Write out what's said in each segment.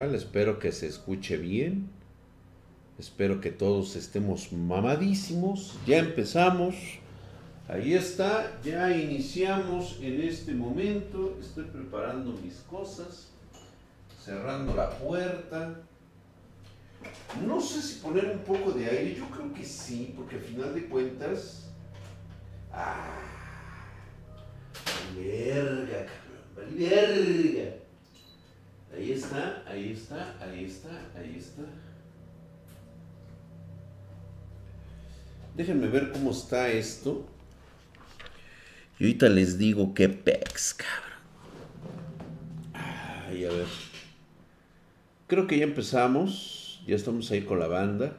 Espero que se escuche bien. Espero que todos estemos mamadísimos. Ya empezamos. Ahí está. Ya iniciamos en este momento. Estoy preparando mis cosas. Cerrando la puerta. No sé si poner un poco de aire. Yo creo que sí, porque al final de cuentas. ¡Ah! Verga, cabrón. Verga. Ahí está, ahí está, ahí está, ahí está. Déjenme ver cómo está esto. Y ahorita les digo qué pex, cabrón. Ay, a ver. Creo que ya empezamos. Ya estamos ahí con la banda.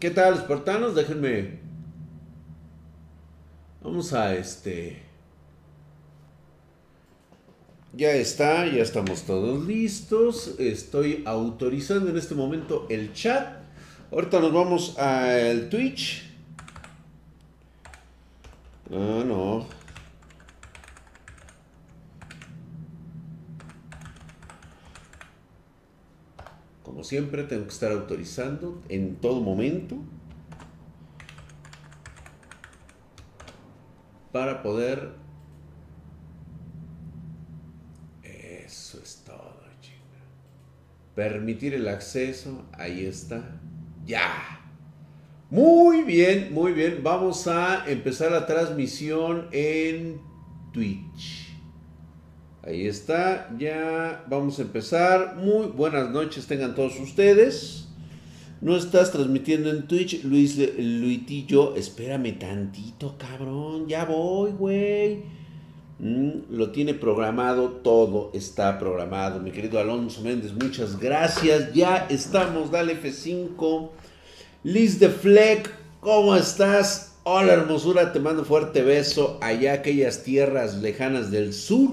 ¿Qué tal, espartanos? Déjenme Vamos a este... Ya está, ya estamos todos listos. Estoy autorizando en este momento el chat. Ahorita nos vamos al Twitch. Ah, no. Como siempre, tengo que estar autorizando en todo momento. Para poder... Eso es todo, chinga. Permitir el acceso, ahí está. Ya. Muy bien, muy bien. Vamos a empezar la transmisión en Twitch. Ahí está, ya vamos a empezar. Muy buenas noches tengan todos ustedes. No estás transmitiendo en Twitch, Luis Luitillo. Espérame tantito, cabrón. Ya voy, güey. Mm, lo tiene programado, todo está programado. Mi querido Alonso Méndez, muchas gracias. Ya estamos, dale F5. Liz de Fleck, ¿cómo estás? Hola hermosura, te mando fuerte beso allá aquellas tierras lejanas del sur.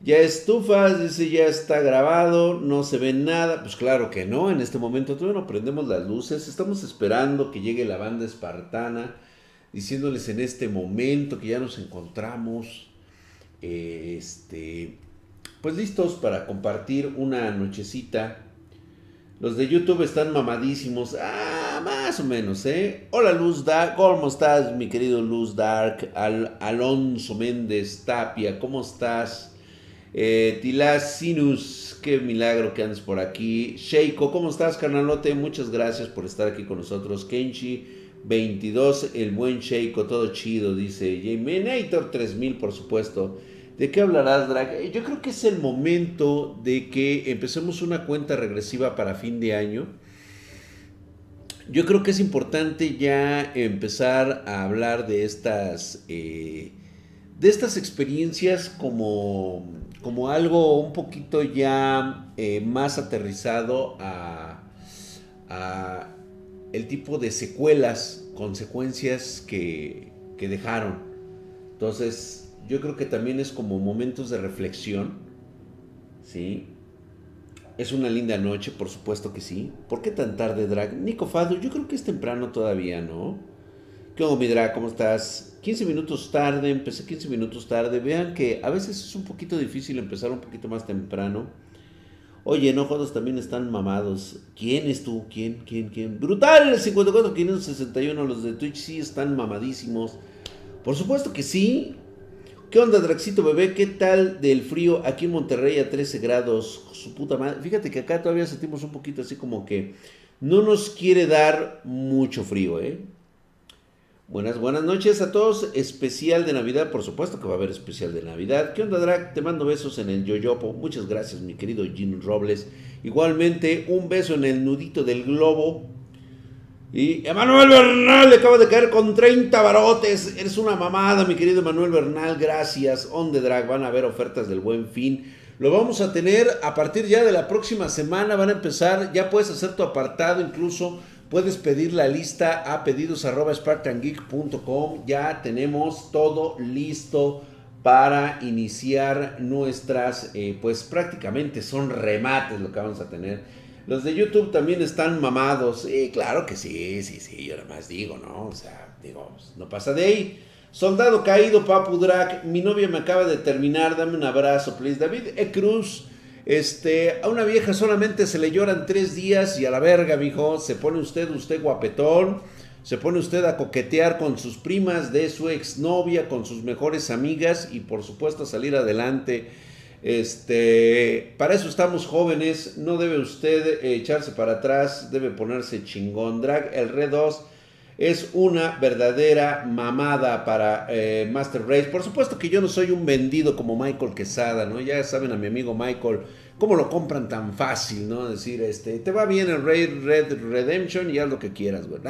Ya estufas, dice ya está grabado, no se ve nada. Pues claro que no, en este momento todavía no prendemos las luces. Estamos esperando que llegue la banda espartana, diciéndoles en este momento que ya nos encontramos, este, pues listos para compartir una nochecita. Los de YouTube están mamadísimos. Ah, más o menos, ¿eh? Hola Luz Dark, ¿cómo estás, mi querido Luz Dark? Al Alonso Méndez Tapia, ¿cómo estás? Eh, Sinus, qué milagro que andes por aquí. Sheiko, ¿cómo estás, carnalote? Muchas gracias por estar aquí con nosotros. Kenshi, 22, el buen Sheiko, todo chido, dice Jamenator 3000, por supuesto. ¿De qué hablarás, Drag? Eh, yo creo que es el momento de que empecemos una cuenta regresiva para fin de año. Yo creo que es importante ya empezar a hablar de estas, eh, de estas experiencias como como algo un poquito ya eh, más aterrizado a, el tipo de secuelas, consecuencias que, que dejaron. Entonces, yo creo que también es como momentos de reflexión, ¿sí? Es una linda noche, por supuesto que sí. ¿Por qué tan tarde, Drag? Nico Fado, yo creo que es temprano todavía, ¿no? ¿Qué onda, mi Drag? ¿Cómo estás? 15 minutos tarde, empecé 15 minutos tarde. Vean que a veces es un poquito difícil empezar un poquito más temprano. Oye, no jodas, también están mamados. ¿Quién es tú? ¿Quién? ¿Quién? ¿Quién? Brutal, 54 561. Los de Twitch sí están mamadísimos. Por supuesto que sí. ¿Qué onda, Draxito bebé? ¿Qué tal del frío aquí en Monterrey a 13 grados? Su puta madre. Fíjate que acá todavía sentimos un poquito así como que no nos quiere dar mucho frío, ¿eh? Buenas, buenas noches a todos. Especial de Navidad, por supuesto que va a haber especial de Navidad. ¿Qué onda, Drag? Te mando besos en el Yoyopo. Muchas gracias, mi querido Jim Robles. Igualmente, un beso en el nudito del globo. Y Emanuel Bernal le acaba de caer con 30 barotes. Eres una mamada, mi querido Emanuel Bernal. Gracias. On the Drag. Van a haber ofertas del buen fin. Lo vamos a tener a partir ya de la próxima semana. Van a empezar. Ya puedes hacer tu apartado incluso Puedes pedir la lista a pedidos Ya tenemos todo listo para iniciar nuestras, eh, pues prácticamente son remates lo que vamos a tener. Los de YouTube también están mamados. Sí, claro que sí, sí, sí, yo nada más digo, ¿no? O sea, digo, no pasa de ahí. Soldado caído, Papu Drag. Mi novia me acaba de terminar. Dame un abrazo, please. David E. Cruz. Este, a una vieja solamente se le lloran tres días y a la verga, mijo. Se pone usted, usted guapetón. Se pone usted a coquetear con sus primas de su exnovia, con sus mejores amigas y por supuesto a salir adelante. Este, para eso estamos jóvenes, no debe usted echarse para atrás, debe ponerse chingón. Drag, el Red 2 es una verdadera mamada para eh, Master Race. Por supuesto que yo no soy un vendido como Michael Quesada, ¿no? Ya saben a mi amigo Michael cómo lo compran tan fácil, ¿no? Decir, este, te va bien el Raid Red Redemption y haz lo que quieras, güey.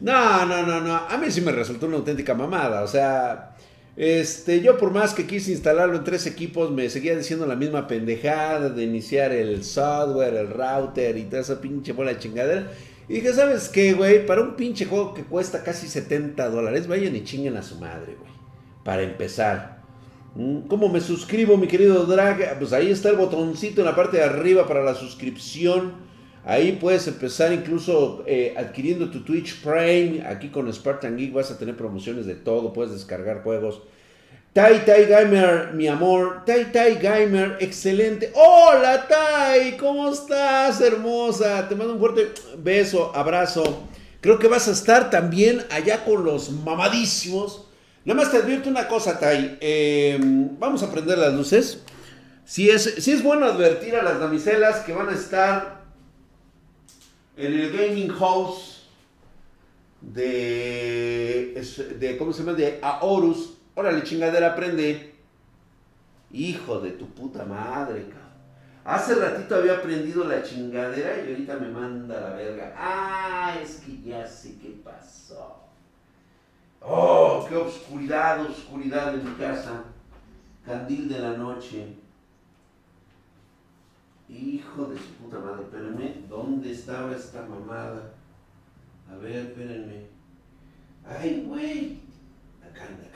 No, no, no, no. A mí sí me resultó una auténtica mamada. O sea, este, yo por más que quise instalarlo en tres equipos, me seguía diciendo la misma pendejada de iniciar el software, el router y toda esa pinche bola de chingadera. Y dije, ¿sabes qué, güey? Para un pinche juego que cuesta casi 70 dólares, vayan y chinguen a su madre, güey. Para empezar. Mm, ¿Cómo me suscribo, mi querido Drag? Pues ahí está el botoncito en la parte de arriba para la suscripción. Ahí puedes empezar incluso eh, adquiriendo tu Twitch Prime. Aquí con Spartan Geek vas a tener promociones de todo. Puedes descargar juegos Tai Tai Gamer, mi amor. Tai Tai Gamer, excelente. Hola Tai, ¿cómo estás, hermosa? Te mando un fuerte beso, abrazo. Creo que vas a estar también allá con los mamadísimos. Nada más te advierto una cosa, Tai. Em, vamos a prender las luces. Si es, si es bueno advertir a las damiselas que van a estar en el gaming house de, de ¿cómo se llama? De Aorus Órale, chingadera, prende. Hijo de tu puta madre, cabrón. Hace ratito había aprendido la chingadera y ahorita me manda la verga. Ah, es que ya sé qué pasó. Oh, qué oscuridad, oscuridad en mi casa. Candil de la noche. Hijo de su puta madre, espérenme, ¿dónde estaba esta mamada? A ver, espérenme. Ay, güey. Acá anda.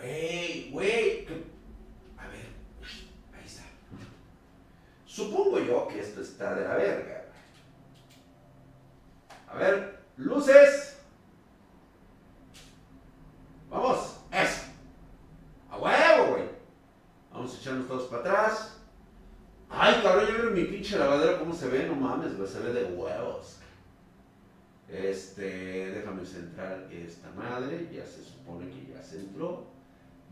Güey, güey. A ver, ahí está. Supongo yo que esto está de la verga. A ver, luces. Vamos, eso. A huevo, güey. Vamos a echarnos todos para atrás. Ay, cabrón, ya vieron mi pinche lavadero cómo se ve, no mames, güey, se ve de huevos. Este, déjame centrar esta madre, ya se supone que ya se entró.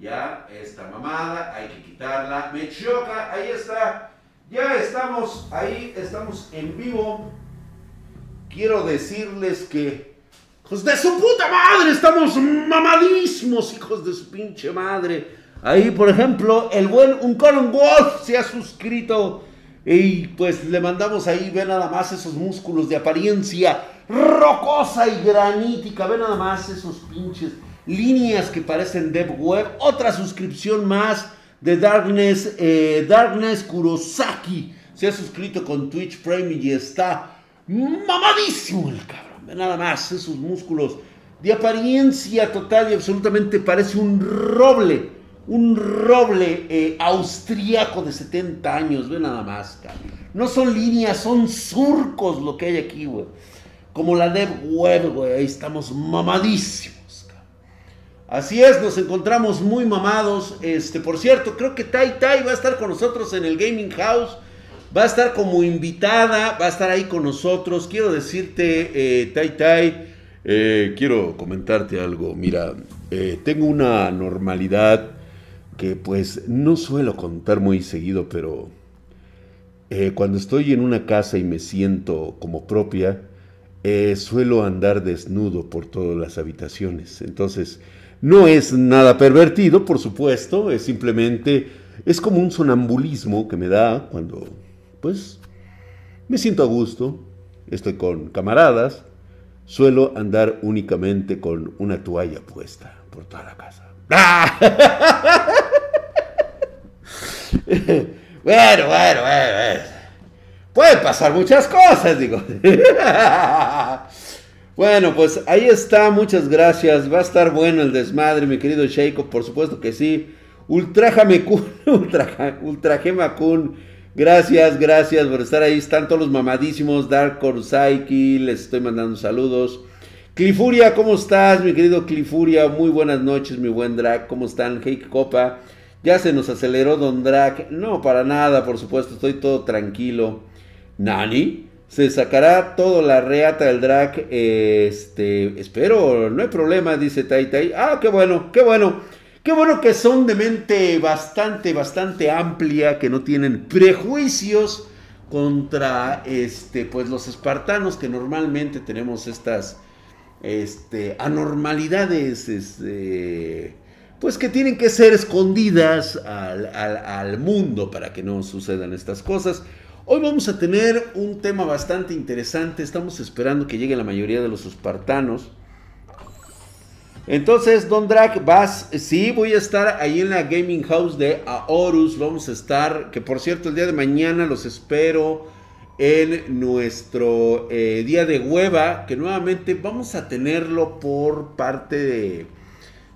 Ya, esta mamada, hay que quitarla. Me choca, ahí está. Ya estamos, ahí estamos en vivo. Quiero decirles que, hijos de su puta madre, estamos mamadísimos, hijos de su pinche madre. Ahí, por ejemplo, el buen Uncommon Wolf se ha suscrito. Y pues le mandamos ahí, ve nada más esos músculos de apariencia rocosa y granítica. Ve nada más esos pinches líneas que parecen Dev Web, otra suscripción más de Darkness, eh, Darkness Kurosaki. Se ha suscrito con Twitch Prime y está mamadísimo el cabrón. Nada más, esos músculos de apariencia total y absolutamente parece un roble. Un roble eh, austríaco de 70 años, ve nada más, cabrón. No son líneas, son surcos lo que hay aquí, güey. Como la Dev Web, güey. Ahí estamos mamadísimos. Así es, nos encontramos muy mamados. Este, por cierto, creo que Tai Tai va a estar con nosotros en el Gaming House. Va a estar como invitada, va a estar ahí con nosotros. Quiero decirte, eh, Tai Tai, eh, quiero comentarte algo. Mira, eh, tengo una normalidad que pues no suelo contar muy seguido, pero cuando estoy en una casa y me siento como propia, suelo andar desnudo por todas las habitaciones. Entonces, no es nada pervertido, por supuesto, es simplemente, es como un sonambulismo que me da cuando, pues, me siento a gusto, estoy con camaradas, suelo andar únicamente con una toalla puesta por toda la casa. bueno, bueno, bueno, Pueden pasar muchas cosas, digo. Bueno, pues ahí está, muchas gracias. Va a estar bueno el desmadre, mi querido Sheiko, por supuesto que sí. Ultrajame Kun, Ultra, Kun. Gracias, gracias por estar ahí. Están todos los mamadísimos. Dark Psyche, les estoy mandando saludos. Clifuria, ¿cómo estás, mi querido Clifuria? Muy buenas noches, mi buen Drag. ¿Cómo están? Hey, Copa. Ya se nos aceleró Don Drag. No, para nada, por supuesto, estoy todo tranquilo. Nani, se sacará todo la reata del drag. Este, espero, no hay problema, dice Tai Tai. Ah, qué bueno, qué bueno. Qué bueno que son de mente bastante, bastante amplia, que no tienen prejuicios contra este, pues los espartanos que normalmente tenemos estas este, anormalidades, este, pues que tienen que ser escondidas al, al mundo para que no sucedan estas cosas. Hoy vamos a tener un tema bastante interesante. Estamos esperando que llegue la mayoría de los espartanos. Entonces, Don Drag, vas. Sí, voy a estar ahí en la Gaming House de Aorus. Vamos a estar, que por cierto, el día de mañana los espero en nuestro eh, día de hueva. Que nuevamente vamos a tenerlo por parte de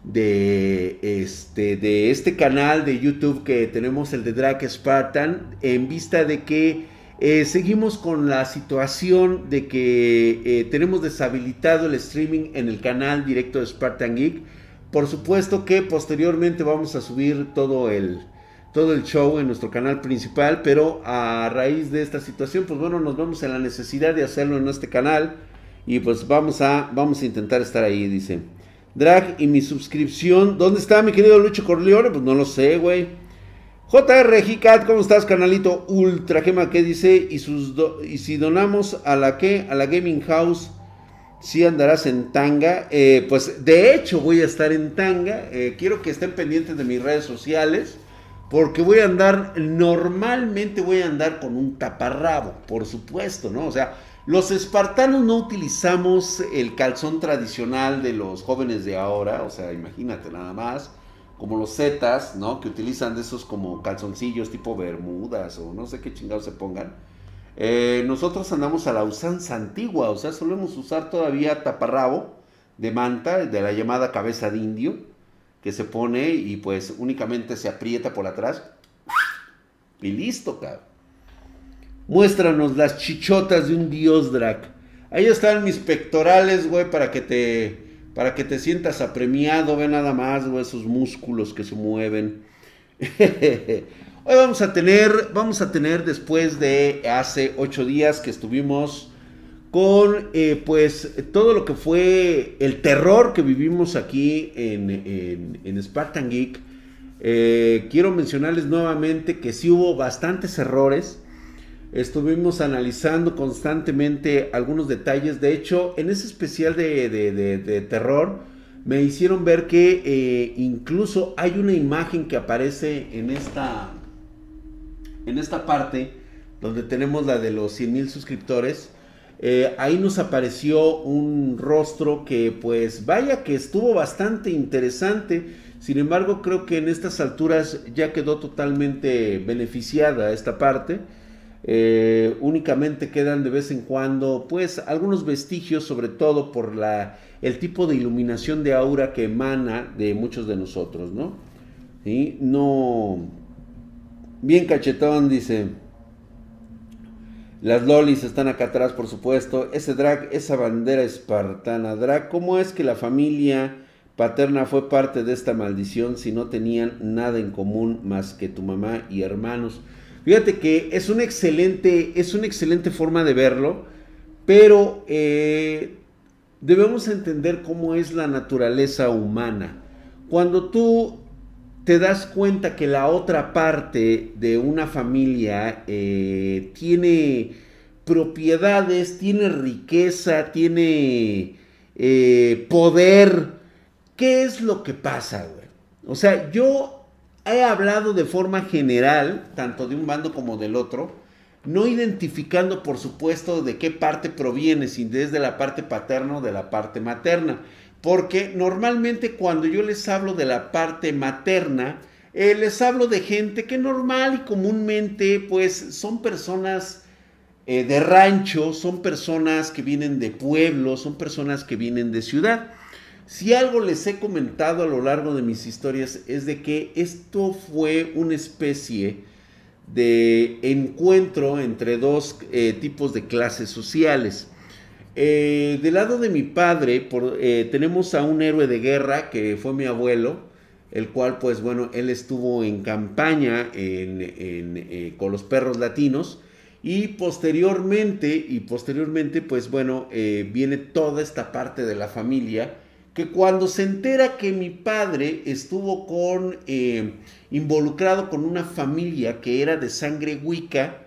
de este, de este canal de YouTube que tenemos, el de Drake Spartan, en vista de que eh, seguimos con la situación de que eh, tenemos deshabilitado el streaming en el canal directo de Spartan Geek. Por supuesto que posteriormente vamos a subir todo el, todo el show en nuestro canal principal, pero a raíz de esta situación, pues bueno, nos vemos en la necesidad de hacerlo en este canal y pues vamos a, vamos a intentar estar ahí, dice. Drag y mi suscripción. ¿Dónde está mi querido Lucho Corleone? Pues no lo sé, güey. JR Gicat, ¿cómo estás, canalito Ultra Gema? ¿Qué dice? Y, si donamos a la que, a la Gaming House, si andarás en tanga. Eh, pues de hecho voy a estar en tanga. Eh, quiero que estén pendientes de mis redes sociales. Porque voy a andar, normalmente voy a andar con un taparrabo, por supuesto, ¿no? O sea, los espartanos no utilizamos el calzón tradicional de los jóvenes de ahora, o sea, imagínate nada más, como los zetas, ¿no? Que utilizan de esos como calzoncillos tipo bermudas o no sé qué chingados se pongan. Eh, nosotros andamos a la usanza antigua, o sea, solemos usar todavía taparrabo de manta, de la llamada cabeza de indio, que se pone y pues únicamente se aprieta por atrás y listo, cabrón. Muéstranos las chichotas de un dios drag. Ahí están mis pectorales, güey, para que te para que te sientas apremiado, ve nada más, güey, esos músculos que se mueven. Hoy vamos a tener, vamos a tener después de hace ocho días que estuvimos con, eh, pues, todo lo que fue el terror que vivimos aquí en, en, Spartan Geek. Eh, quiero mencionarles nuevamente que sí hubo bastantes errores. Estuvimos analizando constantemente algunos detalles. De hecho, en ese especial de, terror, me hicieron ver que eh, incluso hay una imagen que aparece en esta, en esta parte, donde tenemos la de los 100 mil suscriptores. Eh, ahí nos apareció un rostro que pues vaya que estuvo bastante interesante. Sin embargo, creo que en estas alturas ya quedó totalmente beneficiada esta parte. Eh, únicamente quedan de vez en cuando, pues, algunos vestigios, sobre todo por la, el tipo de iluminación de aura que emana de muchos de nosotros, ¿no? ¿Sí? No. Bien cachetón, dice. Las lolis están acá atrás, por supuesto. Ese drag, esa bandera espartana. Drag, ¿cómo es que la familia paterna fue parte de esta maldición si no tenían nada en común más que tu mamá y hermanos? Fíjate que es una excelente, es una excelente forma de verlo, pero eh, debemos entender cómo es la naturaleza humana. Cuando tú te das cuenta que la otra parte de una familia eh, tiene propiedades, tiene riqueza, tiene eh, poder, ¿qué es lo que pasa, güey? O sea, yo he hablado de forma general, tanto de un bando como del otro, no identificando por supuesto de qué parte proviene, si desde la parte paterna o de la parte materna. Porque normalmente cuando yo les hablo de la parte materna, eh, les hablo de gente que normal y comúnmente pues son personas eh, de rancho, son personas que vienen de pueblo, son personas que vienen de ciudad. Si algo les he comentado a lo largo de mis historias es de que esto fue una especie de encuentro entre dos eh, tipos de clases sociales. eh, del lado de mi padre, eh, tenemos a un héroe de guerra que fue mi abuelo, el cual, pues bueno, él estuvo en campaña con los perros latinos. Y posteriormente, y posteriormente, pues bueno, viene toda esta parte de la familia que cuando se entera que mi padre estuvo con, involucrado con una familia que era de sangre wicca,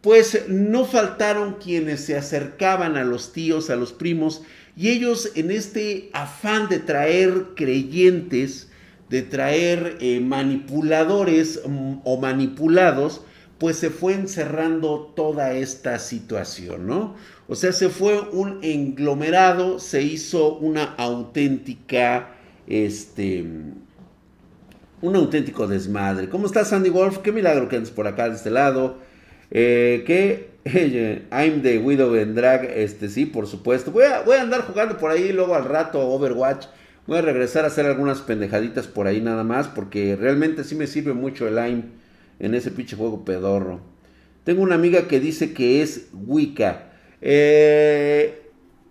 pues no faltaron quienes se acercaban a los tíos, a los primos, y ellos en este afán de traer creyentes, de traer eh, manipuladores mm, o manipulados, pues se fue encerrando toda esta situación, ¿no? O sea, se fue un englomerado, se hizo una auténtica, este, un auténtico desmadre. ¿Cómo estás, Sandy Wolf? Qué milagro que andes por acá de este lado. Eh, que I'm the Widow en Drag, este sí, por supuesto. Voy a, voy a andar jugando por ahí luego al rato Overwatch. Voy a regresar a hacer algunas pendejaditas por ahí nada más, porque realmente sí me sirve mucho el AIM en ese pinche juego pedorro. Tengo una amiga que dice que es Wicca. Eh,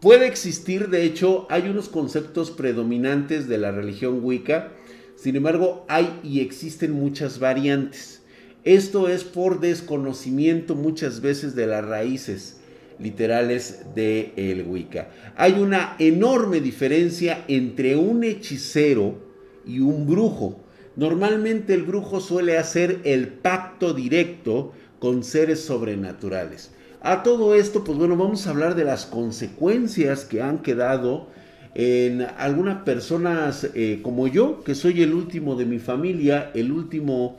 puede existir, de hecho, hay unos conceptos predominantes de la religión Wicca. Sin embargo, hay y existen muchas variantes. Esto es por desconocimiento muchas veces de las raíces literales de el Wicca. Hay una enorme diferencia entre un hechicero y un brujo. Normalmente el brujo suele hacer el pacto directo con seres sobrenaturales. A todo esto, pues bueno, vamos a hablar de las consecuencias que han quedado en algunas personas eh, como yo, que soy el último de mi familia, el último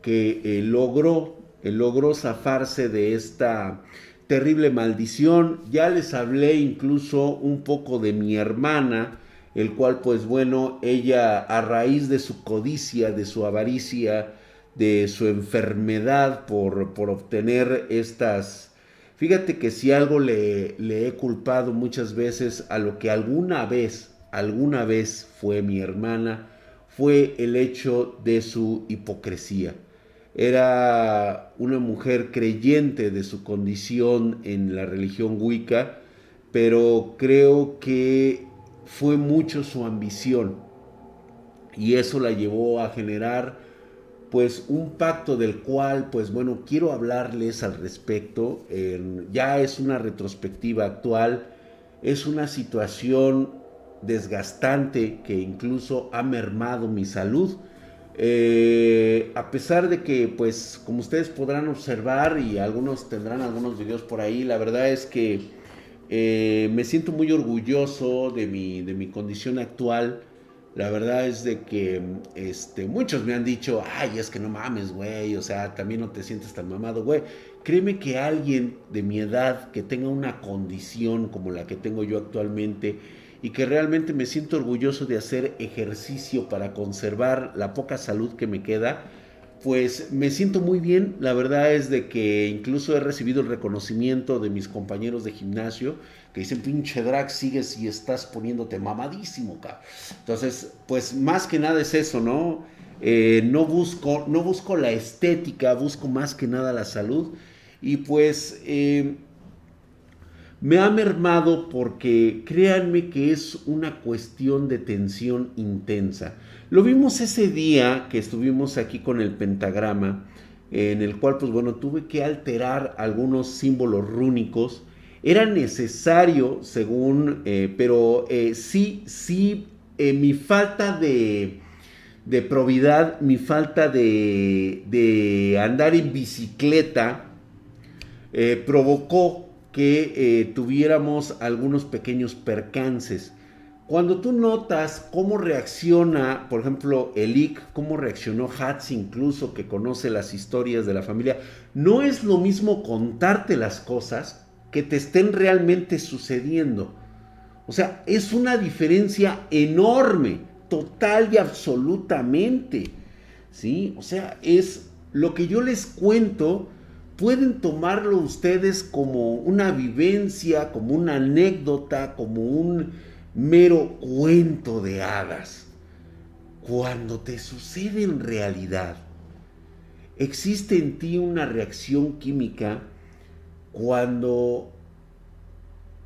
que eh, logró, eh, logró zafarse de esta terrible maldición. Ya les hablé incluso un poco de mi hermana, el cual pues bueno, ella a raíz de su codicia, de su avaricia, de su enfermedad por, por obtener estas... Fíjate que si algo le, le he culpado muchas veces a lo que alguna vez, alguna vez fue mi hermana, fue el hecho de su hipocresía. Era una mujer creyente de su condición en la religión Wicca, pero creo que fue mucho su ambición y eso la llevó a generar pues un pacto del cual pues bueno quiero hablarles al respecto. Ya es una retrospectiva actual. Es una situación desgastante que incluso ha mermado mi salud. Eh, a pesar de que, pues, como ustedes podrán observar y algunos tendrán algunos videos por ahí, la verdad es que eh, me siento muy orgulloso de mi, de mi condición actual. La verdad es de que este, muchos me han dicho, ay, es que no mames, güey, o sea, también no te sientes tan mamado, güey. Créeme que alguien de mi edad que tenga una condición como la que tengo yo actualmente, y que realmente me siento orgulloso de hacer ejercicio para conservar la poca salud que me queda, pues me siento muy bien. La verdad es de que incluso he recibido el reconocimiento de mis compañeros de gimnasio que dicen, pinche drag, sigues y estás poniéndote mamadísimo, cabrón. Entonces, pues más que nada es eso, ¿no? Eh, no, busco, no busco la estética, busco más que nada la salud. Y pues... Eh, me ha mermado porque créanme que es una cuestión de tensión intensa. Lo vimos ese día que estuvimos aquí con el pentagrama, en el cual pues bueno, tuve que alterar algunos símbolos rúnicos. Era necesario, según, eh, pero eh, sí, sí, eh, mi falta de, de probidad, mi falta de, de andar en bicicleta, provocó que tuviéramos algunos pequeños percances. Cuando tú notas cómo reacciona, por ejemplo, Elik, cómo reaccionó Hatz incluso, que conoce las historias de la familia, no es lo mismo contarte las cosas que te estén realmente sucediendo. O sea, es una diferencia enorme, total y absolutamente. ¿Sí? O sea, es lo que yo les cuento pueden tomarlo ustedes como una vivencia, como una anécdota, como un mero cuento de hadas. Cuando te sucede en realidad, existe en ti una reacción química cuando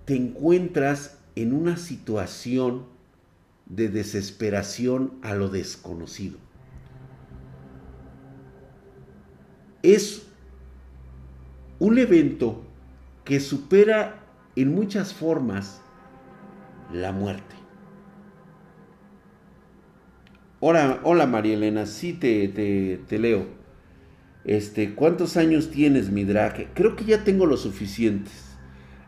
te encuentras en una situación de desesperación a lo desconocido. Es un evento que supera en muchas formas la muerte. Hola, hola María Elena, sí te, te, leo. Este, ¿cuántos años tienes, mi drag? Creo que ya tengo los suficientes.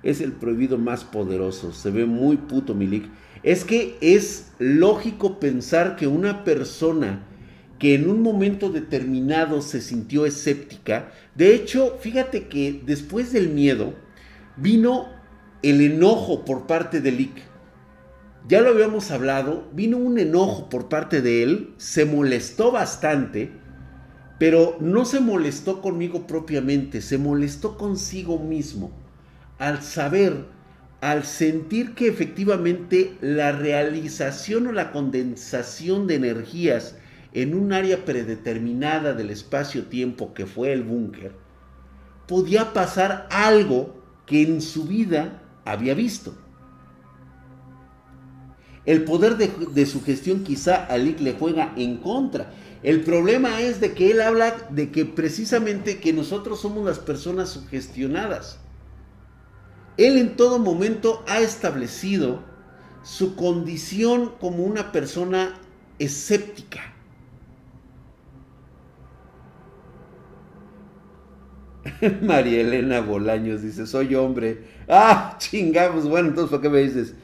Es el prohibido más poderoso. Se ve muy puto, Milik. Es que es lógico pensar que una persona que en un momento determinado se sintió escéptica, de hecho, fíjate que después del miedo vino el enojo por parte de Lick. Ya lo habíamos hablado, vino un enojo por parte de él, se molestó bastante, pero no se molestó conmigo propiamente, se molestó consigo mismo al saber, al sentir que efectivamente la realización o la condensación de energías en un área predeterminada del espacio-tiempo que fue el búnker, podía pasar algo que en su vida había visto. El poder de, su gestión quizá a Lick le juega en contra. El problema es de que él habla de que precisamente que nosotros somos las personas sugestionadas. Él en todo momento ha establecido su condición como una persona escéptica. María Elena Bolaños dice, soy hombre. Ah, chingamos. Bueno, entonces, ¿por qué me dices?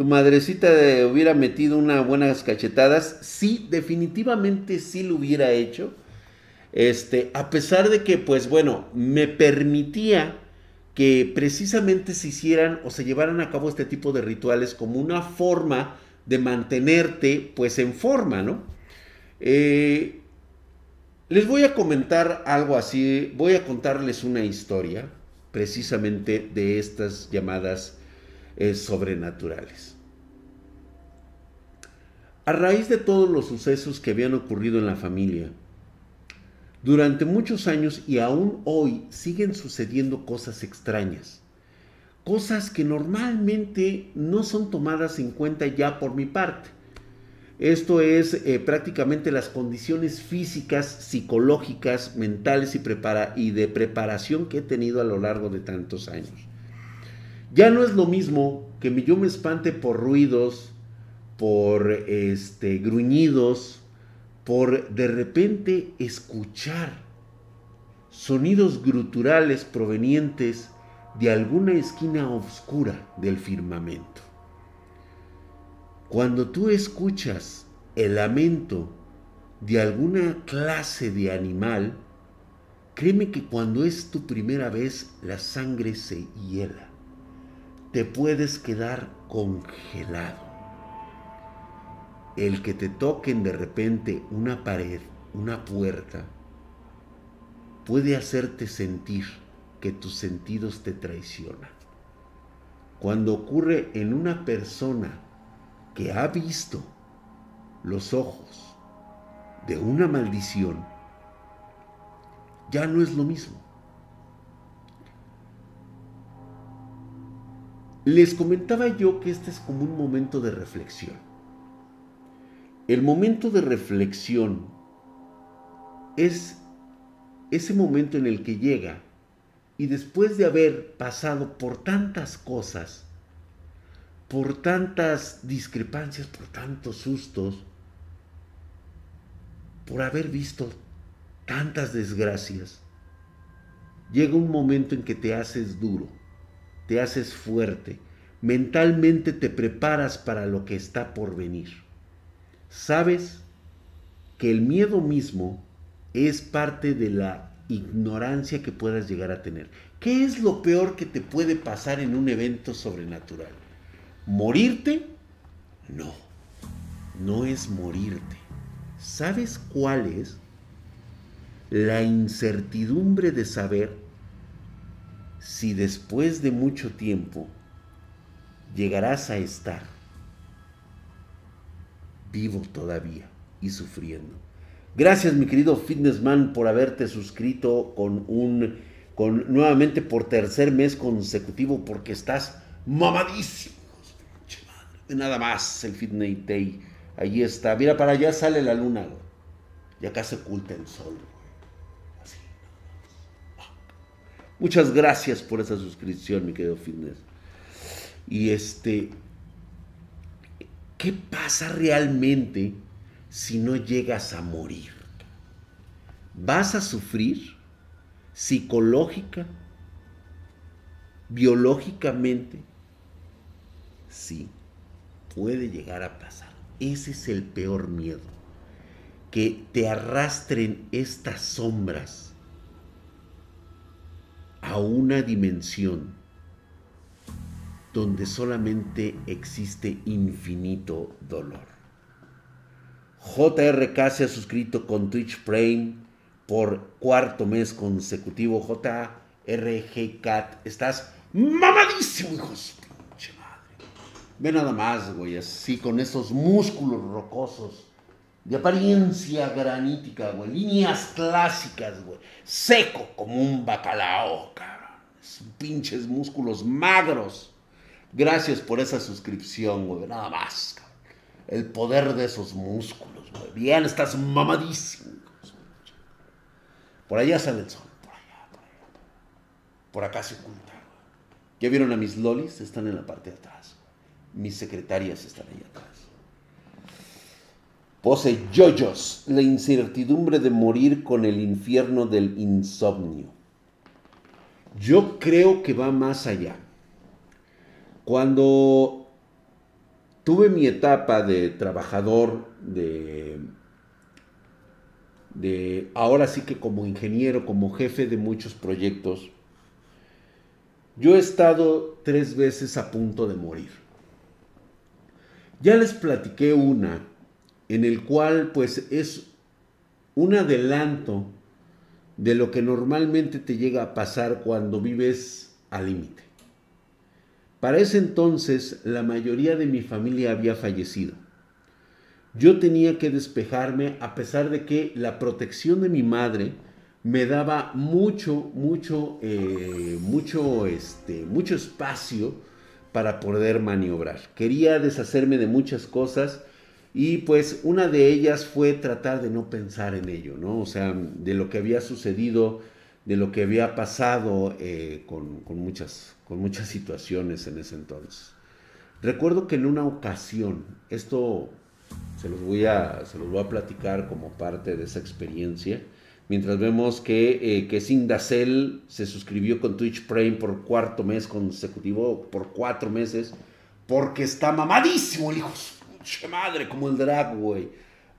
¿Tu madrecita hubiera metido unas buenas cachetadas? Sí, definitivamente sí lo hubiera hecho. Este, a pesar de que, pues bueno, me permitía que precisamente se hicieran o se llevaran a cabo este tipo de rituales como una forma de mantenerte, pues en forma, ¿no? Eh, les voy a comentar algo así, voy a contarles una historia precisamente de estas llamadas eh, sobrenaturales. A raíz de todos los sucesos que habían ocurrido en la familia, durante muchos años y aún hoy siguen sucediendo cosas extrañas, cosas que normalmente no son tomadas en cuenta ya por mi parte. Esto es eh, prácticamente las condiciones físicas, psicológicas, mentales y, y de preparación que he tenido a lo largo de tantos años. Ya no es lo mismo que yo me espante por ruidos, por este, gruñidos, por de repente escuchar sonidos gruturales provenientes de alguna esquina oscura del firmamento. Cuando tú escuchas el lamento de alguna clase de animal, créeme que cuando es tu primera vez la sangre se hiela. Te puedes quedar congelado. El que te toquen de repente una pared, una puerta, puede hacerte sentir que tus sentidos te traicionan. Cuando ocurre en una persona que ha visto los ojos de una maldición, ya no es lo mismo. Les comentaba yo que este es como un momento de reflexión. El momento de reflexión es ese momento en el que llega y después de haber pasado por tantas cosas, por tantas discrepancias, por tantos sustos, por haber visto tantas desgracias, llega un momento en que te haces duro, te haces fuerte, mentalmente te preparas para lo que está por venir. Sabes que el miedo mismo es parte de la ignorancia que puedas llegar a tener. ¿Qué es lo peor que te puede pasar en un evento sobrenatural? ¿Morirte? No, no es morirte. ¿Sabes cuál es? La incertidumbre de saber si después de mucho tiempo llegarás a estar vivo todavía y sufriendo. Gracias mi querido Fitnessman por haberte suscrito con un con nuevamente por tercer mes consecutivo porque estás mamadísimos. Nada más el Fitness Day. Ahí está. Mira, para allá sale la luna, güey. Y acá se oculta el sol, güey. Así. Muchas gracias por esa suscripción, mi querido Fitness. Y este, ¿qué pasa realmente si no llegas a morir? ¿Vas a sufrir psicológica, biológicamente? Sí, puede llegar a pasar. Ese es el peor miedo. Que te arrastren estas sombras a una dimensión donde solamente existe infinito dolor. JRK se ha suscrito con Twitch Prime por cuarto mes consecutivo. JRG Cat, estás mamadísimo, hijos. Pinche madre. Ve nada más, güey, así con esos músculos rocosos. De apariencia granítica, güey. Líneas clásicas, güey. Seco como un bacalao, cabrón. Pinches músculos magros Gracias por esa suscripción, güey. Nada más. El poder de esos músculos, güey. Bien, estás mamadísimo. Por allá sale el sol. Por allá, por allá. Por acá se oculta, güey. ¿Ya vieron a mis lolis? Están en la parte de atrás. Mis secretarias están ahí atrás. Pose yoyos. La incertidumbre de morir con el infierno del insomnio. Yo creo que va más allá. Cuando tuve mi etapa de trabajador, de, ahora sí que como ingeniero, como jefe de muchos proyectos, yo he estado tres veces a punto de morir. Ya les platiqué una en el cual pues es un adelanto de lo que normalmente te llega a pasar cuando vives al límite. Para ese entonces la mayoría de mi familia había fallecido. Yo tenía que despejarme a pesar de que la protección de mi madre me daba mucho, mucho, eh, mucho, este, mucho espacio para poder maniobrar. Quería deshacerme de muchas cosas y pues una de ellas fue tratar de no pensar en ello, ¿no? O sea, de lo que había sucedido de lo que había pasado eh, con, muchas, con muchas situaciones en ese entonces. Recuerdo que en una ocasión, esto se los voy a, se los voy a platicar como parte de esa experiencia, mientras vemos que, eh, que Sindacel se suscribió con Twitch Prime por cuarto mes consecutivo, por cuatro meses, porque está mamadísimo el hijo de madre, como el drag, güey.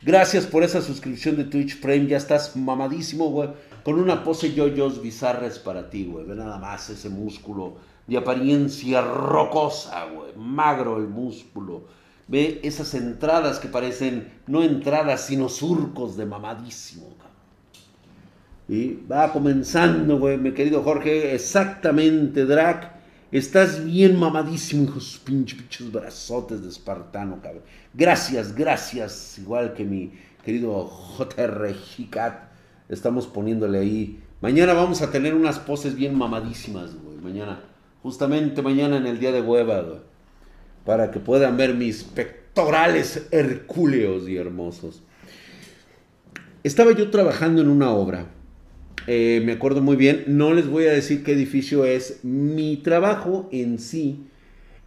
Gracias por esa suscripción de Twitch Prime, ya estás mamadísimo, güey con una pose yoyos bizarras para ti, güey. Ve nada más ese músculo de apariencia rocosa, güey. Magro el músculo. Ve esas entradas que parecen no entradas, sino surcos de mamadísimo, cabrón. Y va comenzando, güey, mi querido Jorge. Exactamente, Drac. Estás bien mamadísimo, hijos pinches, pinches brazotes de espartano, cabrón. Gracias, gracias. Igual que mi querido JR Hicat estamos poniéndole ahí. Mañana vamos a tener unas poses bien mamadísimas, güey. Mañana, justamente mañana en el día de hueva, güey. Para que puedan ver mis pectorales hercúleos y hermosos. Estaba yo trabajando en una obra. Eh, me acuerdo muy bien. No les voy a decir qué edificio es. Mi trabajo en sí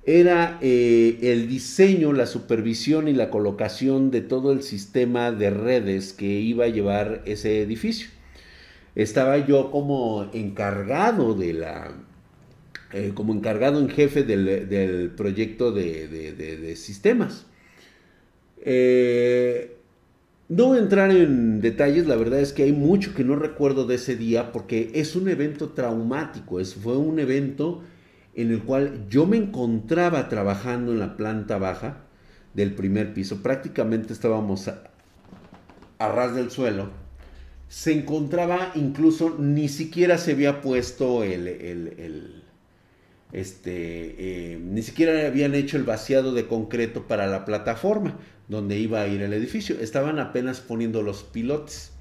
era eh, el diseño, la supervisión y la colocación de todo el sistema de redes que iba a llevar ese edificio. Estaba yo como encargado de la, eh, como encargado en jefe del, proyecto de, sistemas. Eh, no voy a entrar en detalles, la verdad es que hay mucho que no recuerdo de ese día porque es un evento traumático, es, fue un evento en el cual yo me encontraba trabajando en la planta baja del primer piso, prácticamente estábamos a, ras del suelo, se encontraba incluso, ni siquiera se había puesto el, este, eh, ni siquiera habían hecho el vaciado de concreto para la plataforma donde iba a ir el edificio, estaban apenas poniendo los pilotes.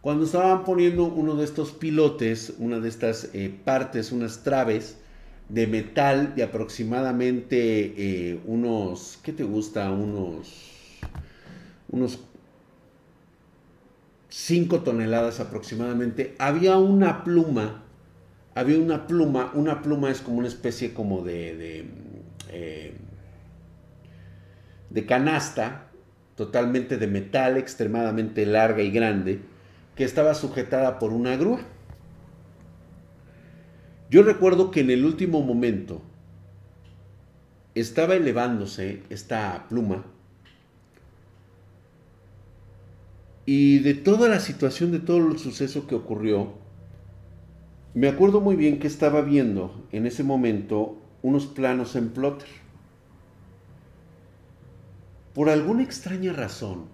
Cuando estaban poniendo uno de estos pilotes, una de estas eh, partes, unas traves, de metal de aproximadamente eh, unos, ¿qué te gusta? Unos, unos 5 toneladas aproximadamente. Había una pluma, había una pluma, una pluma es como una especie como de, de, eh, de canasta, totalmente de metal, extremadamente larga y grande, que estaba sujetada por una grúa. Yo recuerdo que en el último momento estaba elevándose esta pluma y de toda la situación, de todo el suceso que ocurrió, me acuerdo muy bien que estaba viendo en ese momento unos planos en plotter. Por alguna extraña razón,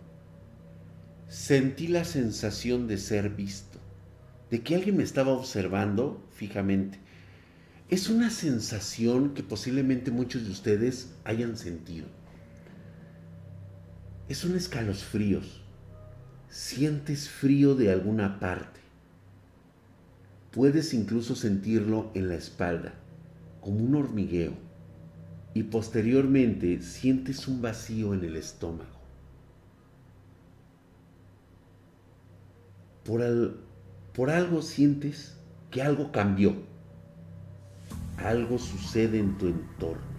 sentí la sensación de ser visto, de que alguien me estaba observando fijamente. Es una sensación que posiblemente muchos de ustedes hayan sentido. Es un escalofríos. Sientes frío de alguna parte. Puedes incluso sentirlo en la espalda, como un hormigueo. Y posteriormente sientes un vacío en el estómago. Por, por algo sientes que algo cambió algo sucede en tu entorno.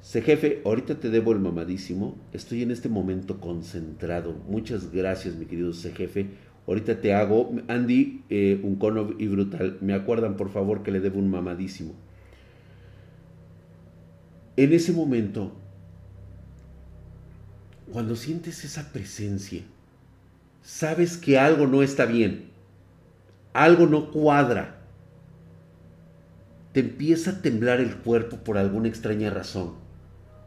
Sé jefe, ahorita te debo el mamadísimo. Estoy en este momento concentrado. Muchas gracias, mi querido sé jefe. Ahorita te hago, Andy, eh, un cono y brutal. Me acuerdan, por favor, que le debo un mamadísimo. En ese momento, cuando sientes esa presencia, sabes que algo no está bien, algo no cuadra, te empieza a temblar el cuerpo por alguna extraña razón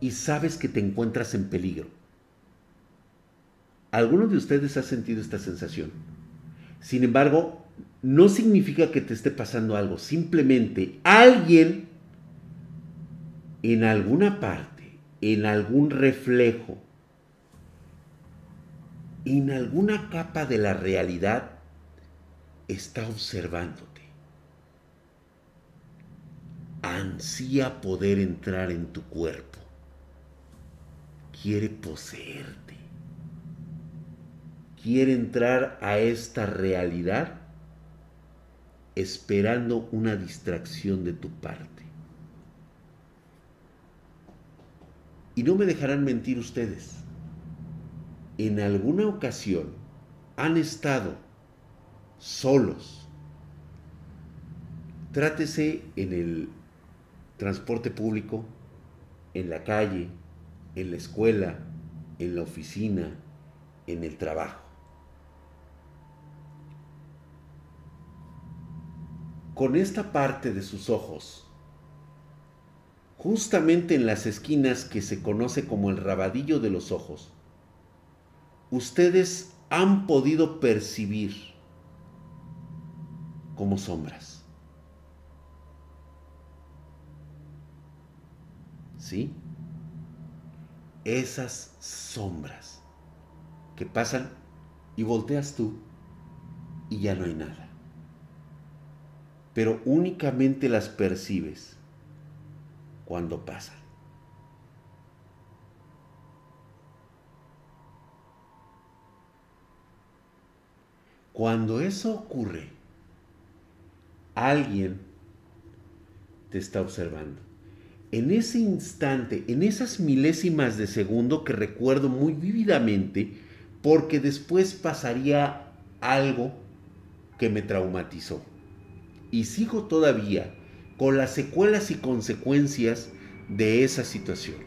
y sabes que te encuentras en peligro. ¿Alguno de ustedes ha sentido esta sensación? Sin embargo, no significa que te esté pasando algo, simplemente alguien en alguna parte, en algún reflejo, en alguna capa de la realidad está observándote. Ansía poder entrar en tu cuerpo. Quiere poseerte. Quiere entrar a esta realidad esperando una distracción de tu parte. Y no me dejarán mentir ustedes en alguna ocasión han estado solos, trátese en el transporte público, en la calle, en la escuela, en la oficina, en el trabajo. Con esta parte de sus ojos, justamente en las esquinas que se conoce como el rabadillo de los ojos, ustedes han podido percibir como sombras. ¿Sí? Esas sombras que pasan y volteas tú y ya no hay nada. Pero únicamente las percibes cuando pasan. Cuando eso ocurre, alguien te está observando. En ese instante, en esas milésimas de segundo que recuerdo muy vívidamente, porque después pasaría algo que me traumatizó. Y sigo todavía con las secuelas y consecuencias de esa situación.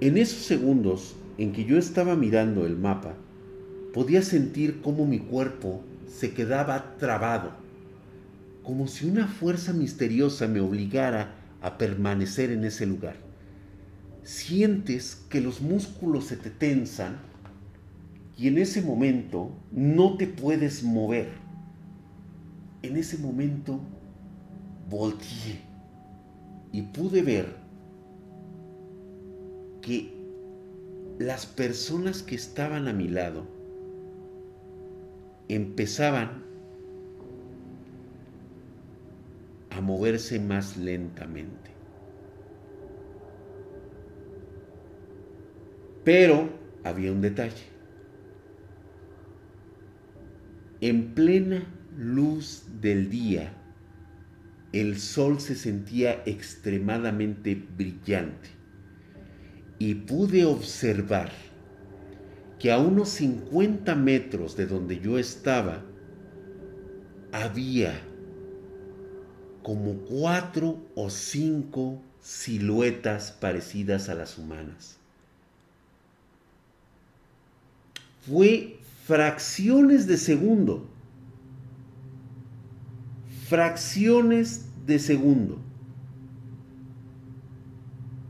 En esos segundos en que yo estaba mirando el mapa, podía sentir cómo mi cuerpo se quedaba trabado, como si una fuerza misteriosa me obligara a permanecer en ese lugar. Sientes que los músculos se te tensan y en ese momento no te puedes mover. En ese momento volteé y pude ver que las personas que estaban a mi lado empezaban a moverse más lentamente. Pero había un detalle. En plena luz del día, el sol se sentía extremadamente brillante y pude observar que a unos 50 metros de donde yo estaba había como cuatro o cinco siluetas parecidas a las humanas. Fue fracciones de segundo, fracciones de segundo.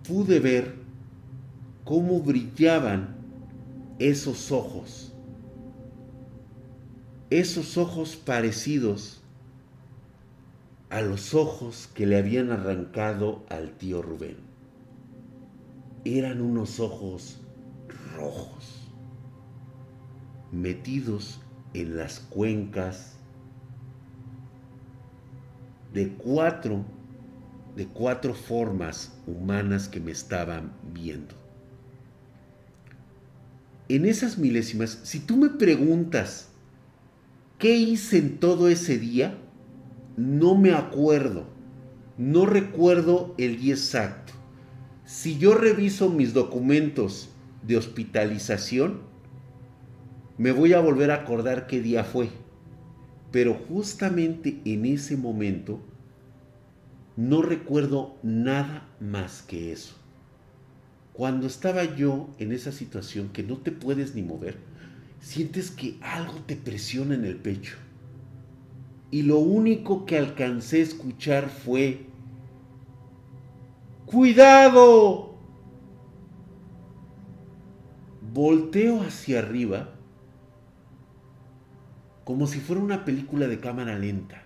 Pude ver cómo brillaban esos ojos, esos ojos parecidos a los ojos que le habían arrancado al tío Rubén. Eran unos ojos rojos, metidos en las cuencas de cuatro, de cuatro formas humanas que me estaban viendo. En esas milésimas, si tú me preguntas qué hice en todo ese día, no me acuerdo, no recuerdo el día exacto. Si yo reviso mis documentos de hospitalización, me voy a volver a acordar qué día fue. Pero justamente en ese momento no recuerdo nada más que eso. Cuando estaba yo en esa situación que no te puedes ni mover, sientes que algo te presiona en el pecho y lo único que alcancé a escuchar fue, ¡Cuidado! Volteo hacia arriba como si fuera una película de cámara lenta.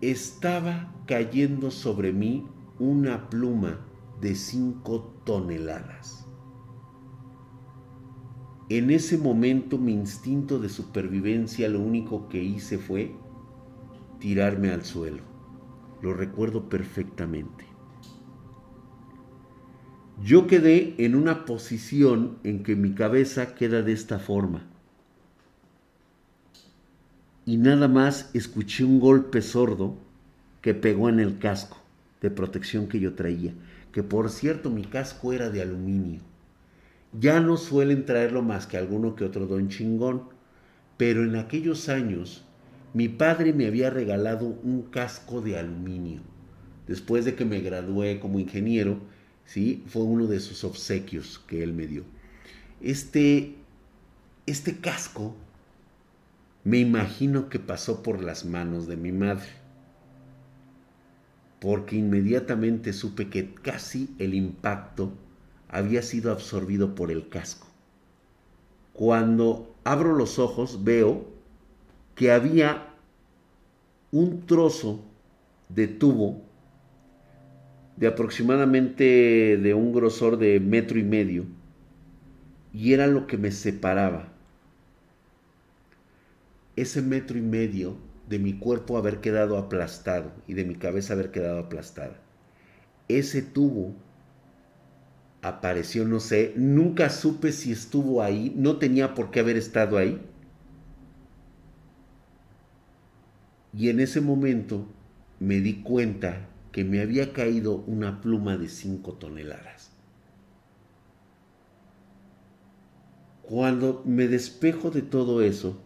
Estaba cayendo sobre mí una pluma de cinco toneladas. En ese momento mi instinto de supervivencia lo único que hice fue tirarme al suelo. Lo recuerdo perfectamente. Yo quedé en una posición en que mi cabeza queda de esta forma. Y nada más escuché un golpe sordo que pegó en el casco de protección que yo traía. Que por cierto mi casco era de aluminio. Ya no suelen traerlo más que alguno que otro don chingón, pero en aquellos años mi padre me había regalado un casco de aluminio. Después de que me gradué como ingeniero, ¿sí? fue uno de sus obsequios que él me dio. Este, este casco me imagino que pasó por las manos de mi madre, porque inmediatamente supe que casi el impacto había sido absorbido por el casco. Cuando abro los ojos veo que había un trozo de tubo de aproximadamente de un grosor de metro y medio y era lo que me separaba. Ese metro y medio de mi cuerpo haber quedado aplastado y de mi cabeza haber quedado aplastada. Ese tubo apareció, no sé, nunca supe si estuvo ahí, no tenía por qué haber estado ahí. Y en ese momento me di cuenta que me había caído una pluma de 5 toneladas. Cuando me despejo de todo eso,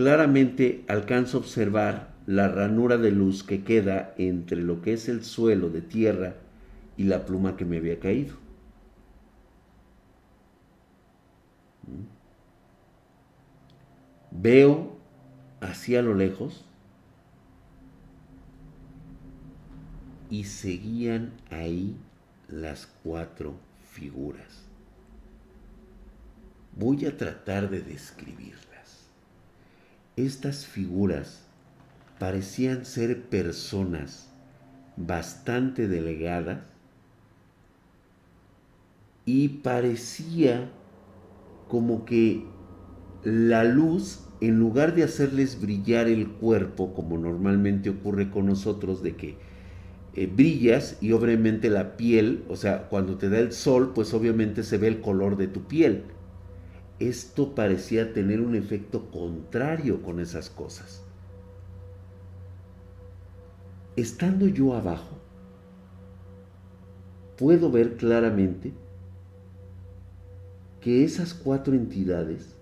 claramente alcanzo a observar la ranura de luz que queda entre lo que es el suelo de tierra y la pluma que me había caído. Veo hacia lo lejos y seguían ahí las cuatro figuras. Voy a tratar de describirlas. Estas figuras parecían ser personas bastante delgadas y parecía como que la luz, en lugar de hacerles brillar el cuerpo, como normalmente ocurre con nosotros, de que eh, brillas y obviamente la piel, o sea, cuando te da el sol, pues obviamente se ve el color de tu piel. Esto parecía tener un efecto contrario con esas cosas. Estando yo abajo, puedo ver claramente que esas cuatro entidades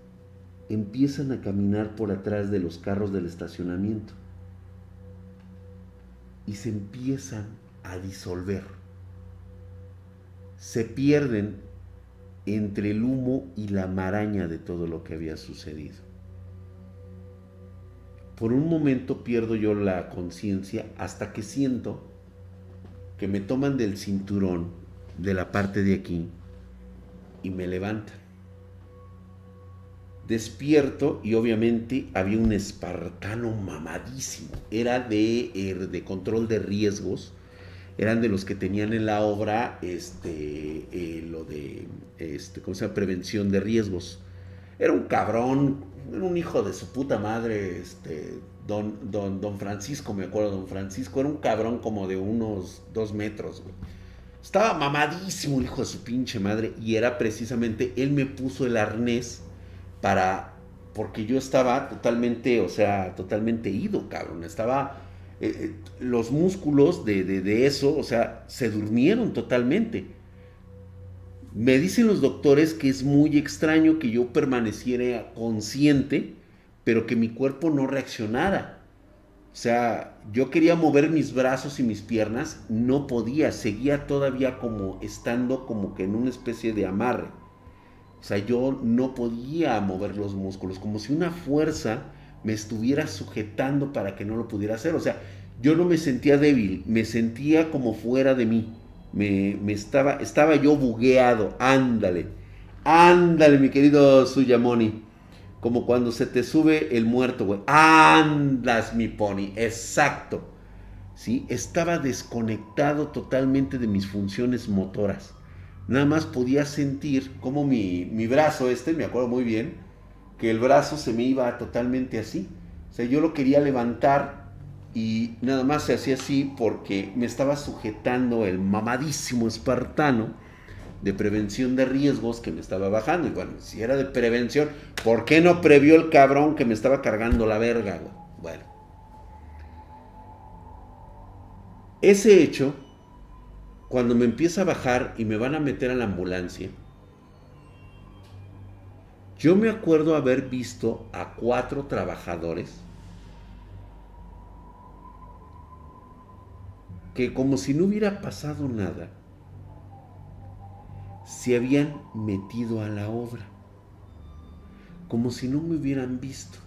empiezan a caminar por atrás de los carros del estacionamiento y se empiezan a disolver. Se pierden entre el humo y la maraña de todo lo que había sucedido. Por un momento pierdo yo la conciencia hasta que siento que me toman del cinturón de la parte de aquí y me levantan. Despierto y obviamente había un espartano mamadísimo. Era de, er, de control de riesgos. Eran de los que tenían en la obra este, eh, lo de este, ¿cómo se llama? prevención de riesgos. Era un cabrón, era un hijo de su puta madre, este, don, don, don Francisco, me acuerdo, don Francisco, era un cabrón como de unos dos metros, estaba mamadísimo el hijo de su pinche madre y era precisamente, él me puso el arnés para, porque yo estaba totalmente, o sea, totalmente ido, cabrón. Estaba, eh, eh, los músculos de, de eso, o sea, se durmieron totalmente. Me dicen los doctores que es muy extraño que yo permaneciera consciente, pero que mi cuerpo no reaccionara. O sea, yo quería mover mis brazos y mis piernas, no podía, seguía todavía como estando como que en una especie de amarre. O sea, yo no podía mover los músculos, como si una fuerza me estuviera sujetando para que no lo pudiera hacer. O sea, yo no me sentía débil, me sentía como fuera de mí. Me, me estaba, estaba yo bugueado, ándale, ándale, mi querido Suyamoni como cuando se te sube el muerto, güey. Andas, mi pony. Exacto. ¿Sí? Estaba desconectado totalmente de mis funciones motoras. Nada más podía sentir como mi, mi brazo este, me acuerdo muy bien, que el brazo se me iba totalmente así. O sea, yo lo quería levantar y nada más se hacía así porque me estaba sujetando el mamadísimo espartano de prevención de riesgos que me estaba bajando. Y bueno, si era de prevención, ¿por qué no previó el cabrón que me estaba cargando la verga, Bueno. Ese hecho, cuando me empieza a bajar y me van a meter a la ambulancia, yo me acuerdo haber visto a cuatro trabajadores que como si no hubiera pasado nada, se habían metido a la obra, como si no me hubieran visto.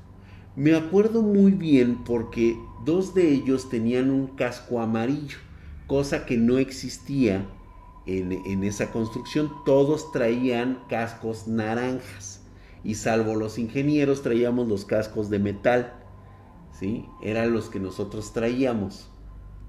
Me acuerdo muy bien porque dos de ellos tenían un casco amarillo, cosa que no existía en, en, esa construcción. Todos traían cascos naranjas y salvo los ingenieros traíamos los cascos de metal. ¿sí? Eran los que nosotros traíamos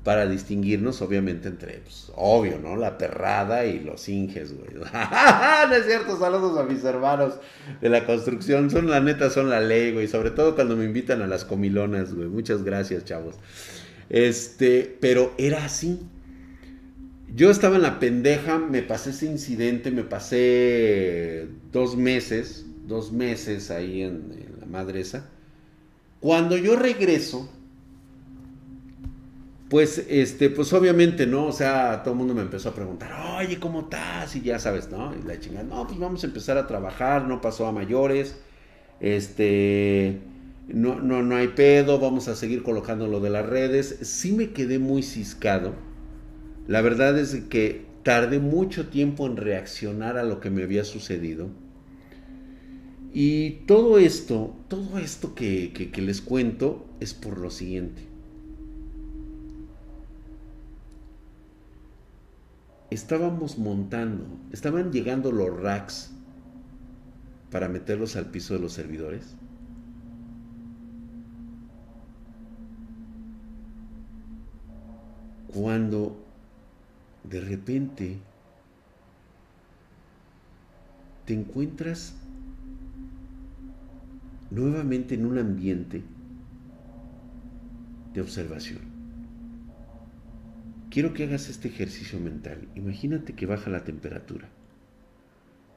para distinguirnos, obviamente, entre, pues, obvio, ¿no? La perrada y los inges, güey. no es cierto, saludos a mis hermanos de la construcción. Son, la neta, son la ley, güey. Sobre todo cuando me invitan a las comilonas, güey. Muchas gracias, chavos. Este, pero era así. Yo estaba en la pendeja, me pasé ese incidente, me pasé dos meses, dos meses ahí en, la madresa. Cuando yo regreso, pues, este, pues obviamente, ¿no? O sea, todo el mundo me empezó a preguntar, oye, ¿cómo estás? Y ya sabes, ¿no? Y la chingada, no, pues vamos a empezar a trabajar, no pasó a mayores, este, no, no, no hay pedo, vamos a seguir colocando lo de las redes. Sí me quedé muy ciscado. La verdad es que tardé mucho tiempo en reaccionar a lo que me había sucedido. Y todo esto, todo esto que, que les cuento es por lo siguiente. estábamos montando, estaban llegando los racks para meterlos al piso de los servidores. Cuando de repente te encuentras nuevamente en un ambiente de observación. Quiero que hagas este ejercicio mental. Imagínate que baja la temperatura.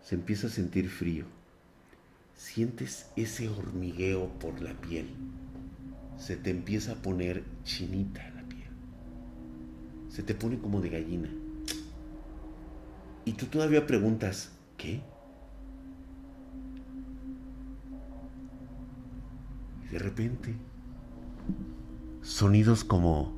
Se empieza a sentir frío. Sientes ese hormigueo por la piel. Se te empieza a poner chinita la piel. Se te pone como de gallina. Y tú todavía preguntas, ¿qué? De repente, sonidos como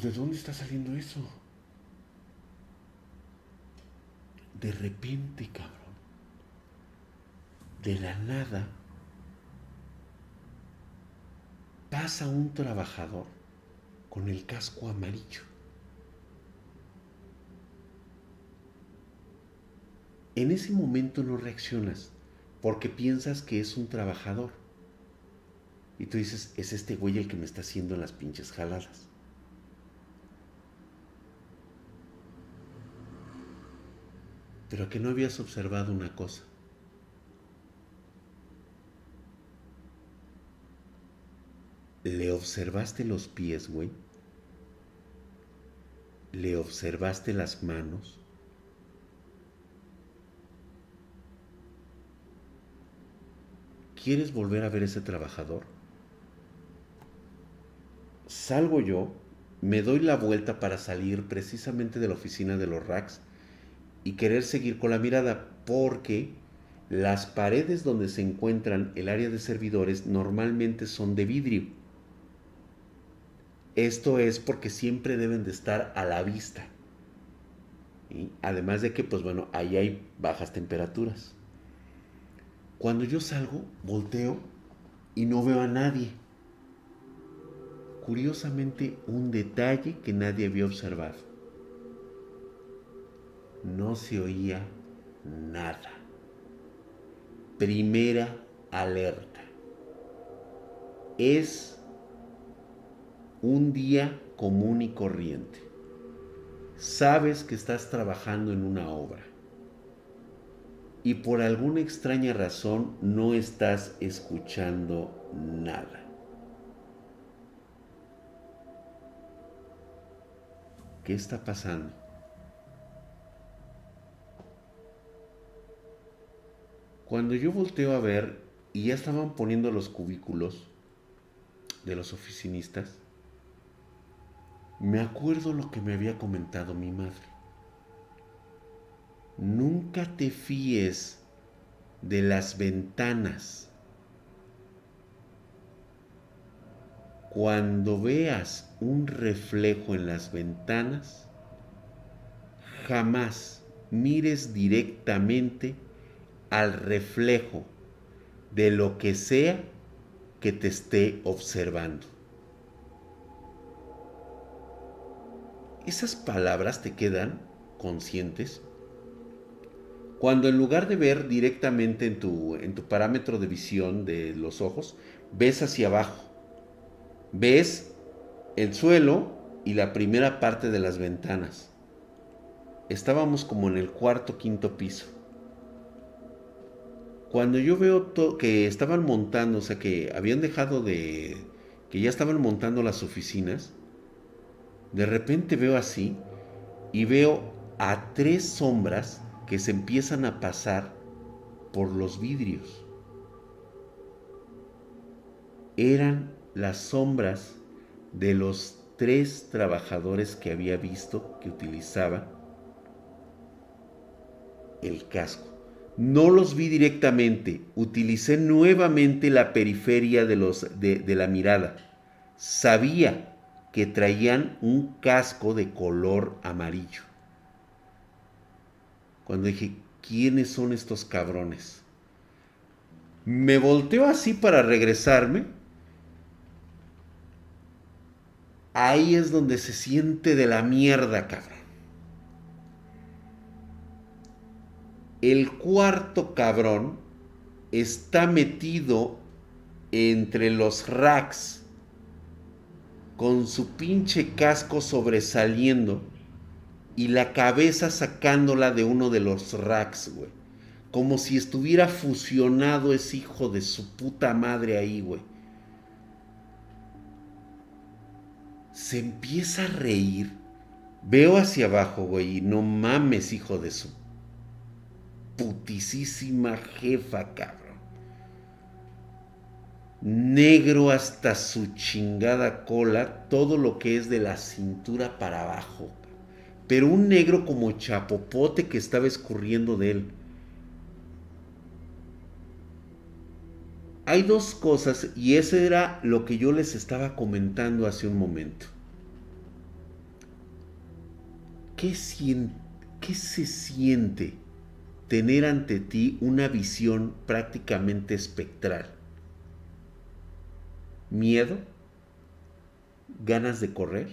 Pues ¿de dónde está saliendo eso? De repente, cabrón. De la nada pasa un trabajador con el casco amarillo. En ese momento no reaccionas porque piensas que es un trabajador. Y tú dices, es este güey el que me está haciendo las pinches jaladas. Pero que no habías observado una cosa. ¿Le observaste los pies, güey? ¿Le observaste las manos? ¿Quieres volver a ver ese trabajador? Salgo yo, me doy la vuelta para salir precisamente de la oficina de los racks y querer seguir con la mirada, porque las paredes donde se encuentran el área de servidores normalmente son de vidrio. Esto es porque siempre deben de estar a la vista. y Además de que, pues bueno, ahí hay bajas temperaturas. Cuando yo salgo, volteo y no veo a nadie. Curiosamente, un detalle que nadie había observado no se oía nada. Primera alerta. Es un día común y corriente. Sabes que estás trabajando en una obra y por alguna extraña razón no estás escuchando nada. ¿Qué está pasando? Cuando yo volteo a ver y ya estaban poniendo los cubículos de los oficinistas, me acuerdo lo que me había comentado mi madre. Nunca te fíes de las ventanas. Cuando veas un reflejo en las ventanas, jamás mires directamente al reflejo de lo que sea que te esté observando. Esas palabras te quedan conscientes cuando en lugar de ver directamente en tu, en tu parámetro de visión de los ojos, ves hacia abajo. Ves el suelo y la primera parte de las ventanas. Estábamos como en el cuarto, quinto piso. Cuando yo veo que estaban montando, o sea, que habían dejado de, que ya estaban montando las oficinas, de repente veo así y veo a tres sombras que se empiezan a pasar por los vidrios. Eran las sombras de los tres trabajadores que había visto que utilizaba el casco. No los vi directamente, utilicé nuevamente la periferia de, los, de, la mirada. Sabía que traían un casco de color amarillo. Cuando dije, ¿quiénes son estos cabrones? Me volteo así para regresarme. Ahí es donde se siente de la mierda, cabrón. El cuarto cabrón está metido entre los racks con su pinche casco sobresaliendo y la cabeza sacándola de uno de los racks, güey. Como si estuviera fusionado ese hijo de su puta madre ahí, güey. Se empieza a reír. Veo hacia abajo, güey, y no mames, hijo de su putisísima jefa, cabrón. Negro hasta su chingada cola, todo lo que es de la cintura para abajo. Pero un negro como chapopote que estaba escurriendo de él. Hay dos cosas y ese era lo que yo les estaba comentando hace un momento. ¿Qué, qué se siente tener ante ti una visión prácticamente espectral. Miedo, ganas de correr.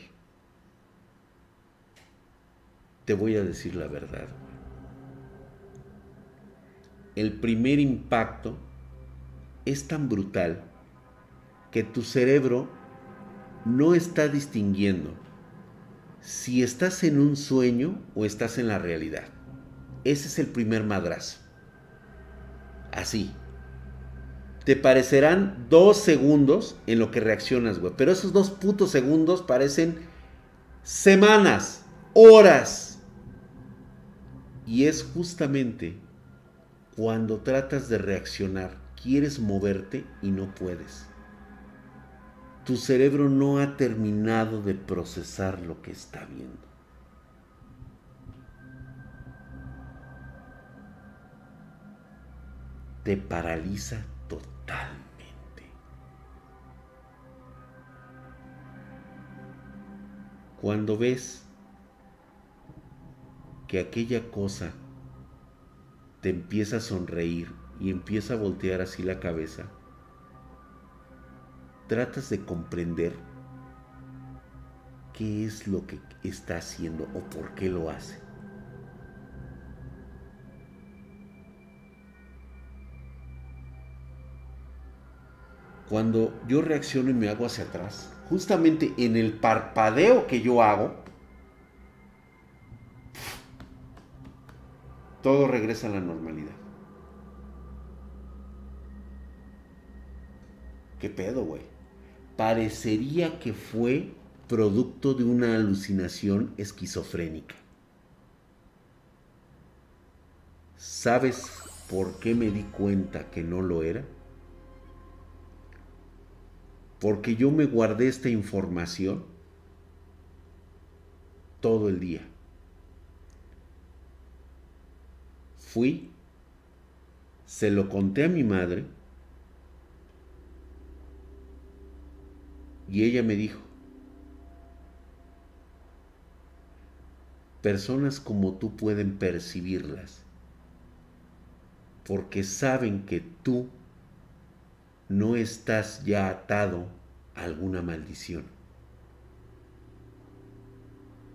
Te voy a decir la verdad. El primer impacto es tan brutal que tu cerebro no está distinguiendo si estás en un sueño o estás en la realidad. Ese es el primer madrazo. Así. Te parecerán dos segundos en lo que reaccionas, güey. Pero esos dos putos segundos parecen semanas, horas. Y es justamente cuando tratas de reaccionar, quieres moverte y no puedes. Tu cerebro no ha terminado de procesar lo que está viendo. Te paraliza totalmente. Cuando ves que aquella cosa te empieza a sonreír y empieza a voltear así la cabeza, tratas de comprender qué es lo que está haciendo o por qué lo hace. Cuando yo reacciono y me hago hacia atrás, justamente en el parpadeo que yo hago, todo regresa a la normalidad. ¿Qué pedo, güey? Parecería que fue producto de una alucinación esquizofrénica. ¿Sabes por qué me di cuenta que no lo era? Porque yo me guardé esta información todo el día. Fui, se lo conté a mi madre y ella me dijo, personas como tú pueden percibirlas porque saben que tú no estás ya atado a alguna maldición.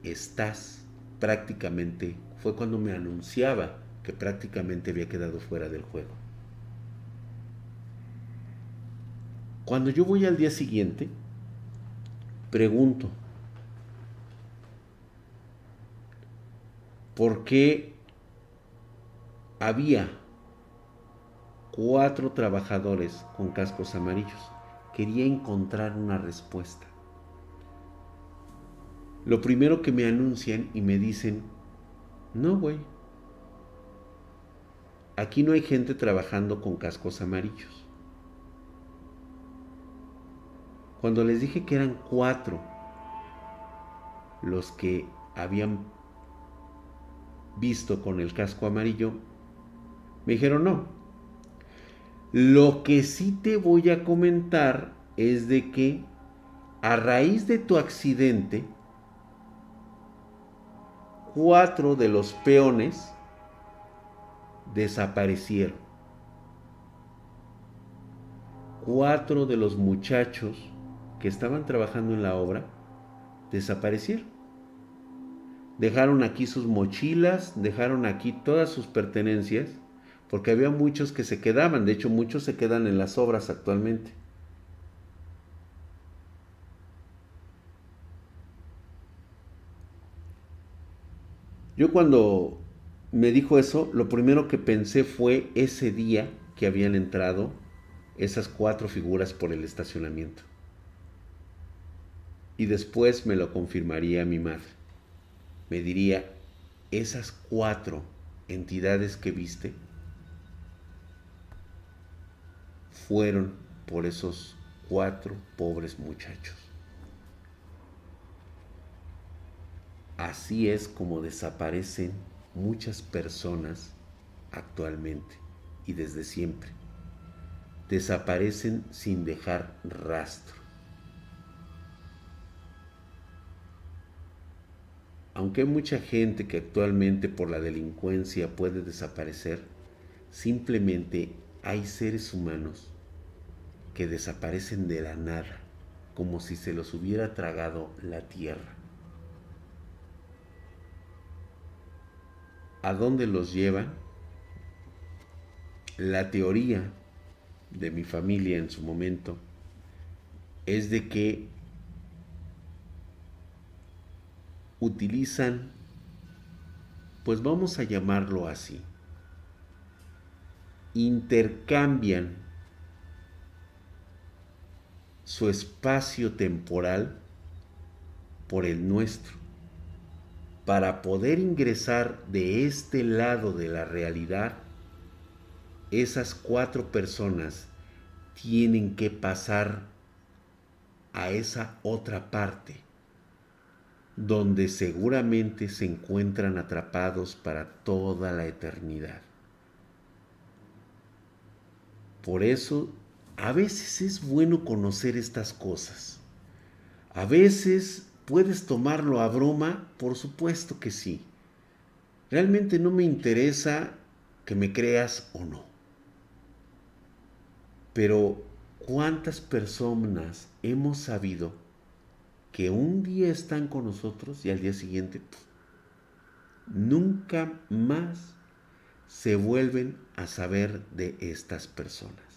Estás prácticamente, fue cuando me anunciaba que prácticamente había quedado fuera del juego. Cuando yo voy al día siguiente, pregunto, ¿por qué había cuatro trabajadores con cascos amarillos. Quería encontrar una respuesta. Lo primero que me anuncian y me dicen, no, güey, aquí no hay gente trabajando con cascos amarillos. Cuando les dije que eran cuatro los que habían visto con el casco amarillo, me dijeron no, lo que sí te voy a comentar es de que a raíz de tu accidente, cuatro de los peones desaparecieron. Cuatro de los muchachos que estaban trabajando en la obra desaparecieron. Dejaron aquí sus mochilas, dejaron aquí todas sus pertenencias, porque había muchos que se quedaban, de hecho muchos se quedan en las obras actualmente. Yo cuando me dijo eso, lo primero que pensé fue ese día que habían entrado esas cuatro figuras por el estacionamiento. Y después me lo confirmaría mi madre. Me diría, esas cuatro entidades que viste fueron por esos cuatro pobres muchachos. Así es como desaparecen muchas personas actualmente y desde siempre. Desaparecen sin dejar rastro. Aunque hay mucha gente que actualmente por la delincuencia puede desaparecer, simplemente hay seres humanos que desaparecen de la nada, como si se los hubiera tragado la tierra. ¿A dónde los llevan? La teoría de mi familia en su momento es de que utilizan, pues vamos a llamarlo así, intercambian su espacio temporal por el nuestro para poder ingresar de este lado de la realidad, esas cuatro personas tienen que pasar a esa otra parte, donde seguramente se encuentran atrapados para toda la eternidad. Por eso, a veces es bueno conocer estas cosas. A veces ¿Puedes tomarlo a broma? Por supuesto que sí. Realmente no me interesa que me creas o no. Pero ¿cuántas personas hemos sabido que un día están con nosotros y al día siguiente nunca más se vuelven a saber de estas personas?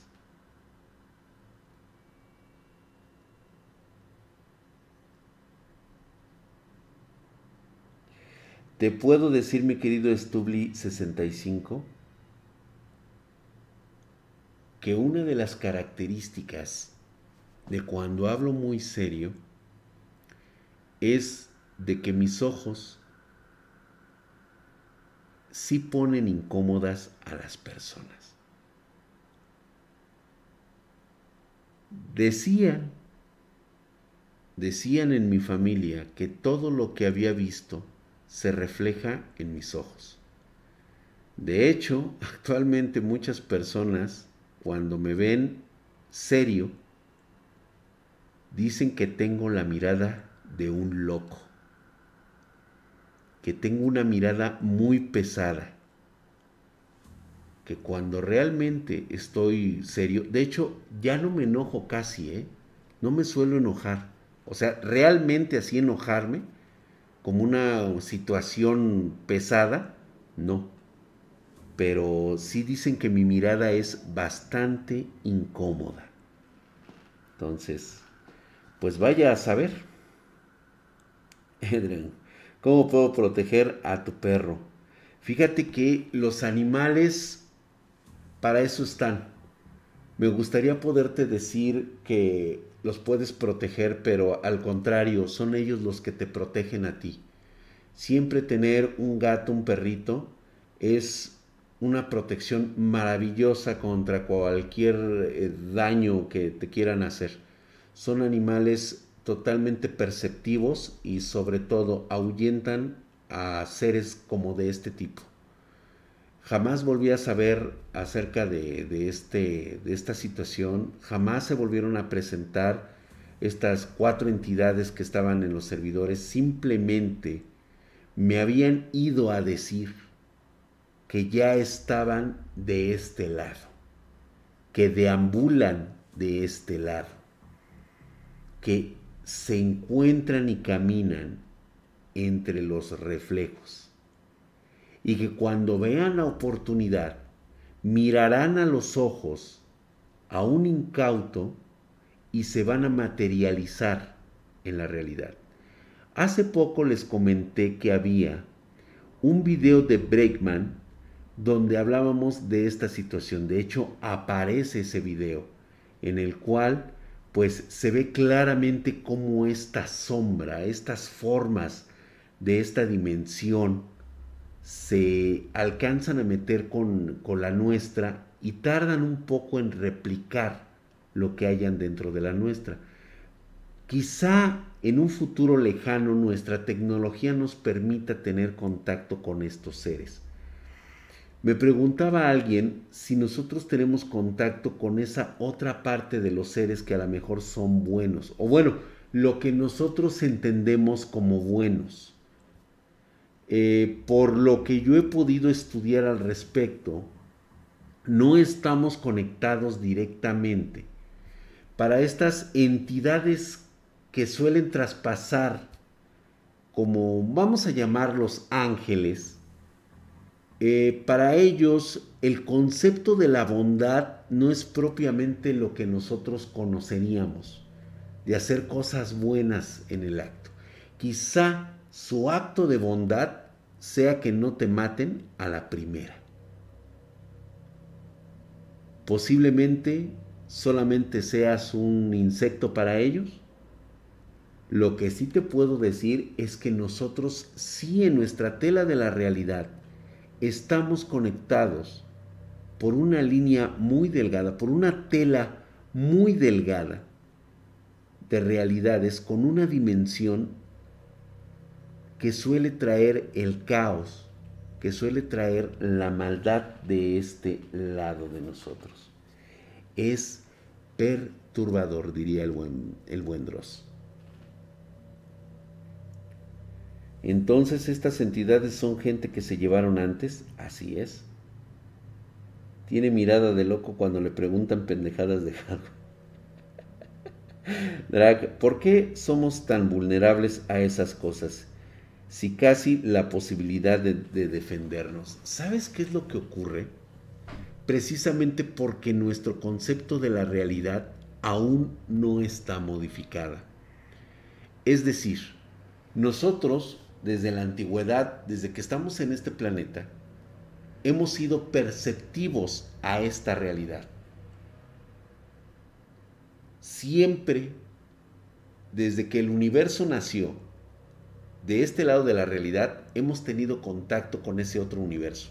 Te puedo decir, mi querido Stubli 65, que una de las características de cuando hablo muy serio es de que mis ojos sí ponen incómodas a las personas. Decían, decían en mi familia que todo lo que había visto se refleja en mis ojos. De hecho, actualmente muchas personas, cuando me ven serio, dicen que tengo la mirada de un loco, que tengo una mirada muy pesada, que cuando realmente estoy serio, de hecho ya no me enojo casi, ¿eh? no me suelo enojar, o sea, realmente así enojarme, como una situación pesada, no. Pero sí dicen que mi mirada es bastante incómoda. Entonces, pues vaya a saber. Edren, ¿cómo puedo proteger a tu perro? Fíjate que los animales para eso están. Me gustaría poderte decir que los puedes proteger, pero al contrario, son ellos los que te protegen a ti. Siempre tener un gato, un perrito, es una protección maravillosa contra cualquier eh, daño que te quieran hacer. Son animales totalmente perceptivos y sobre todo ahuyentan a seres como de este tipo. Jamás volví a saber acerca de, este, de esta situación, jamás se volvieron a presentar estas cuatro entidades que estaban en los servidores. Simplemente me habían ido a decir que ya estaban de este lado, que deambulan de este lado, que se encuentran y caminan entre los reflejos y que cuando vean la oportunidad mirarán a los ojos a un incauto y se van a materializar en la realidad. Hace poco les comenté que había un video de Breakman donde hablábamos de esta situación. De hecho, aparece ese video en el cual pues se ve claramente cómo esta sombra, estas formas de esta dimensión se alcanzan a meter con, con la nuestra y tardan un poco en replicar lo que hayan dentro de la nuestra. Quizá en un futuro lejano nuestra tecnología nos permita tener contacto con estos seres. Me preguntaba alguien si nosotros tenemos contacto con esa otra parte de los seres que a lo mejor son buenos, o bueno, lo que nosotros entendemos como buenos. Eh, por lo que yo he podido estudiar al respecto, no estamos conectados directamente. Para estas entidades que suelen traspasar como vamos a llamarlos ángeles, eh, para ellos el concepto de la bondad no es propiamente lo que nosotros conoceríamos, de hacer cosas buenas en el acto. Quizá su acto de bondad sea que no te maten a la primera. Posiblemente solamente seas un insecto para ellos lo que sí te puedo decir es que nosotros sí en nuestra tela de la realidad estamos conectados por una línea muy delgada, por una tela muy delgada de realidades con una dimensión que suele traer el caos, que suele traer la maldad de este lado de nosotros. Es perturbador, diría el buen, el buen Dross. Entonces estas entidades son gente que se llevaron antes, así es. Tiene mirada de loco cuando le preguntan pendejadas de algo. Drag, ¿por qué somos tan vulnerables a esas cosas? Si casi la posibilidad de, de defendernos. ¿Sabes qué es lo que ocurre? Precisamente porque nuestro concepto de la realidad aún no está modificada. Es decir, nosotros desde la antigüedad, desde que estamos en este planeta, hemos sido perceptivos a esta realidad. Siempre, desde que el universo nació, de este lado de la realidad, hemos tenido contacto con ese otro universo.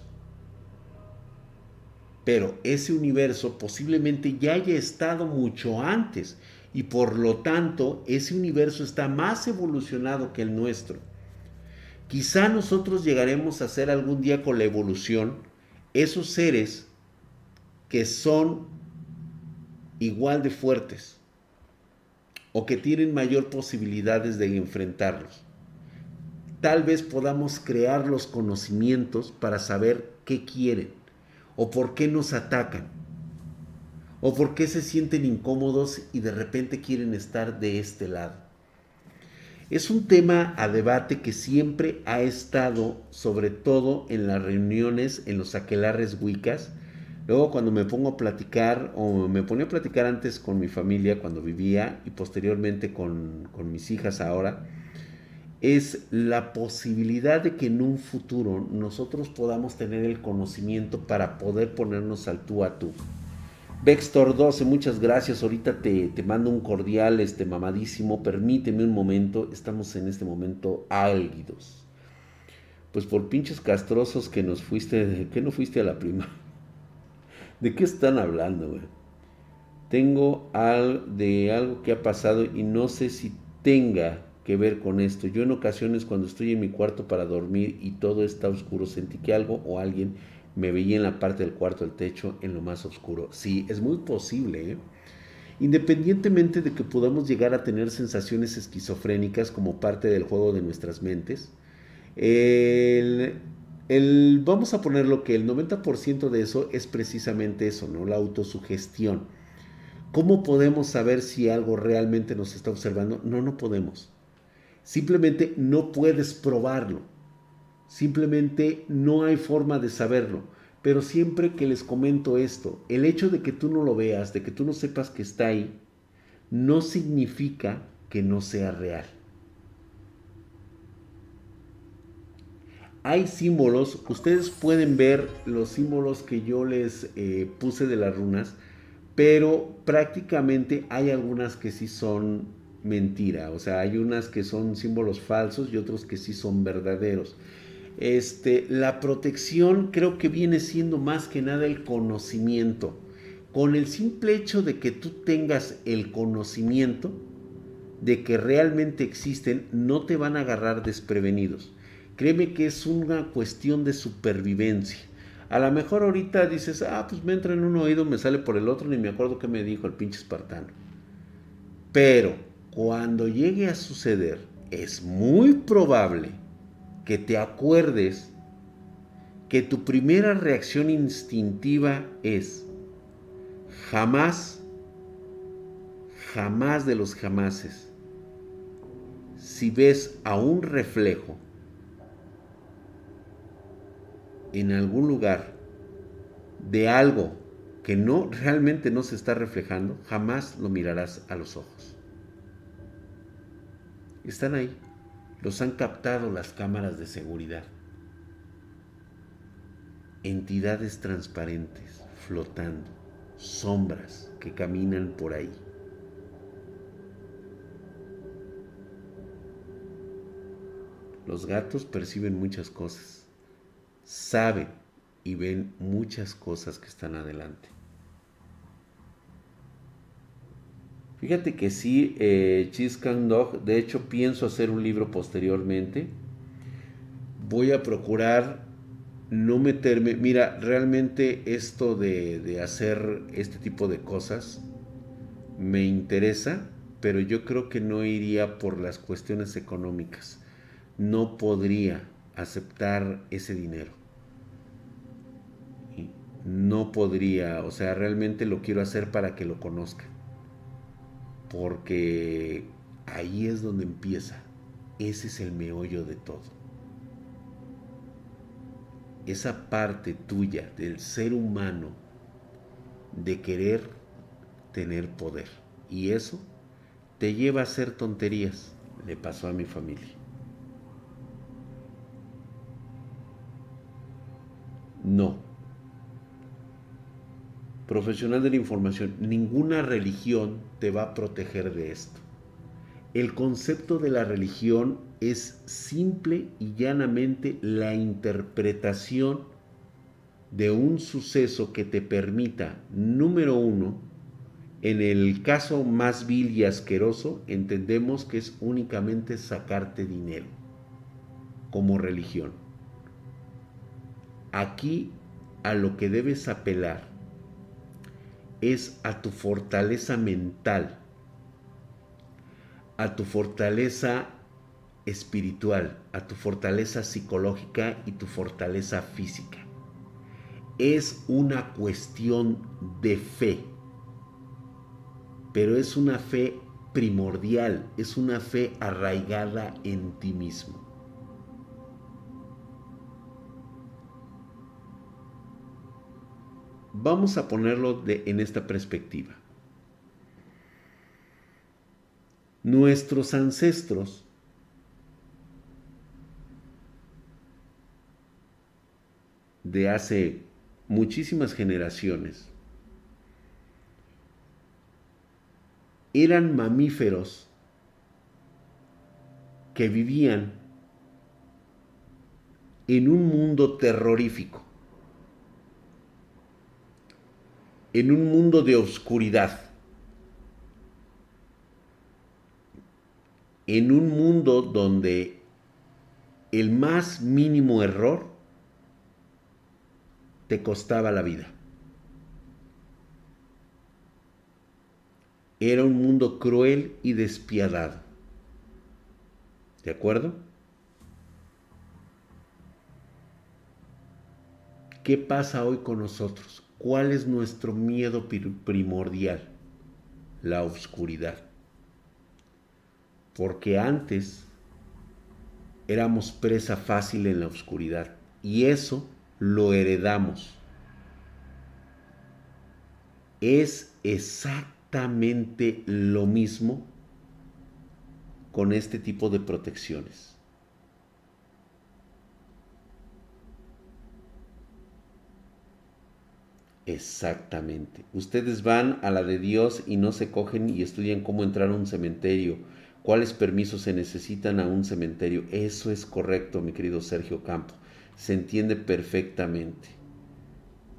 Pero ese universo posiblemente ya haya estado mucho antes y por lo tanto ese universo está más evolucionado que el nuestro. Quizá nosotros llegaremos a ser algún día con la evolución esos seres que son igual de fuertes o que tienen mayor posibilidades de enfrentarlos. Tal vez podamos crear los conocimientos para saber qué quieren o por qué nos atacan o por qué se sienten incómodos y de repente quieren estar de este lado. Es un tema a debate que siempre ha estado, sobre todo en las reuniones, en los aquelarres wicas. Luego cuando me pongo a platicar, o me ponía a platicar antes con mi familia cuando vivía y posteriormente con, con mis hijas ahora, es la posibilidad de que en un futuro nosotros podamos tener el conocimiento para poder ponernos al tú a tú. Vextor 12, muchas gracias. Ahorita te, te, mando un cordial, este mamadísimo. Permíteme un momento. Estamos en este momento álgidos. Pues por pinches castrosos que nos fuiste. ¿Qué no fuiste a la prima? ¿De qué están hablando, güey? Tengo al, de algo que ha pasado y no sé si tenga que ver con esto. Yo en ocasiones cuando estoy en mi cuarto para dormir y todo está oscuro, sentí que algo o alguien me veía en la parte del cuarto del techo en lo más oscuro. Sí, es muy posible. ¿eh? Independientemente de que podamos llegar a tener sensaciones esquizofrénicas como parte del juego de nuestras mentes, el, vamos a poner lo que el 90% de eso es precisamente eso, ¿no? La autosugestión. ¿Cómo podemos saber si algo realmente nos está observando? No, no podemos. Simplemente no puedes probarlo. Simplemente no hay forma de saberlo. Pero siempre que les comento esto, el hecho de que tú no lo veas, de que tú no sepas que está ahí, no significa que no sea real. Hay símbolos, ustedes pueden ver los símbolos que yo les eh, puse de las runas, pero prácticamente hay algunas que sí son mentira, o sea, hay unas que son símbolos falsos y otros que sí son verdaderos. Este, la protección creo que viene siendo más que nada el conocimiento. Con el simple hecho de que tú tengas el conocimiento de que realmente existen, no te van a agarrar desprevenidos. Créeme que es una cuestión de supervivencia. A lo mejor ahorita dices, ah, pues me entra en un oído, me sale por el otro, ni me acuerdo qué me dijo el pinche espartano. Pero cuando llegue a suceder, es muy probable que te acuerdes que tu primera reacción instintiva es jamás, jamás de los jamases, si ves a un reflejo en algún lugar de algo que no realmente no se está reflejando, jamás lo mirarás a los ojos. Están ahí. Los han captado las cámaras de seguridad. Entidades transparentes, flotando, sombras que caminan por ahí. Los gatos perciben muchas cosas, saben y ven muchas cosas que están adelante. Fíjate que sí, eh, Dog, de hecho pienso hacer un libro posteriormente. Voy a procurar no meterme, mira, realmente esto de, de hacer este tipo de cosas me interesa, pero yo creo que no iría por las cuestiones económicas. No podría aceptar ese dinero. No podría, o sea, realmente lo quiero hacer para que lo conozcan porque ahí es donde empieza. Ese es el meollo de todo. Esa parte tuya del ser humano de querer tener poder. Y eso te lleva a hacer tonterías. Le pasó a mi familia. No, profesional de la información, ninguna religión te va a proteger de esto. El concepto de la religión es simple y llanamente la interpretación de un suceso que te permita, número uno, en el caso más vil y asqueroso, entendemos que es únicamente sacarte dinero como religión. Aquí a lo que debes apelar es a tu fortaleza mental, a tu fortaleza espiritual, a tu fortaleza psicológica y tu fortaleza física. Es una cuestión de fe, pero es una fe primordial, es una fe arraigada en ti mismo. Vamos a ponerlo en esta perspectiva. Nuestros ancestros de hace muchísimas generaciones eran mamíferos que vivían en un mundo terrorífico. En un mundo de oscuridad, en un mundo donde el más mínimo error te costaba la vida. era un mundo cruel y despiadado. ¿De acuerdo? ¿Qué pasa hoy con nosotros? ¿Cuál es nuestro miedo primordial? La oscuridad. Porque antes éramos presa fácil en la oscuridad y eso lo heredamos. Es exactamente lo mismo con este tipo de protecciones. Exactamente. Ustedes van a la de Dios y no se cogen y estudian cómo entrar a un cementerio, cuáles permisos se necesitan a un cementerio. Eso es correcto, mi querido Sergio Campo. Se entiende perfectamente.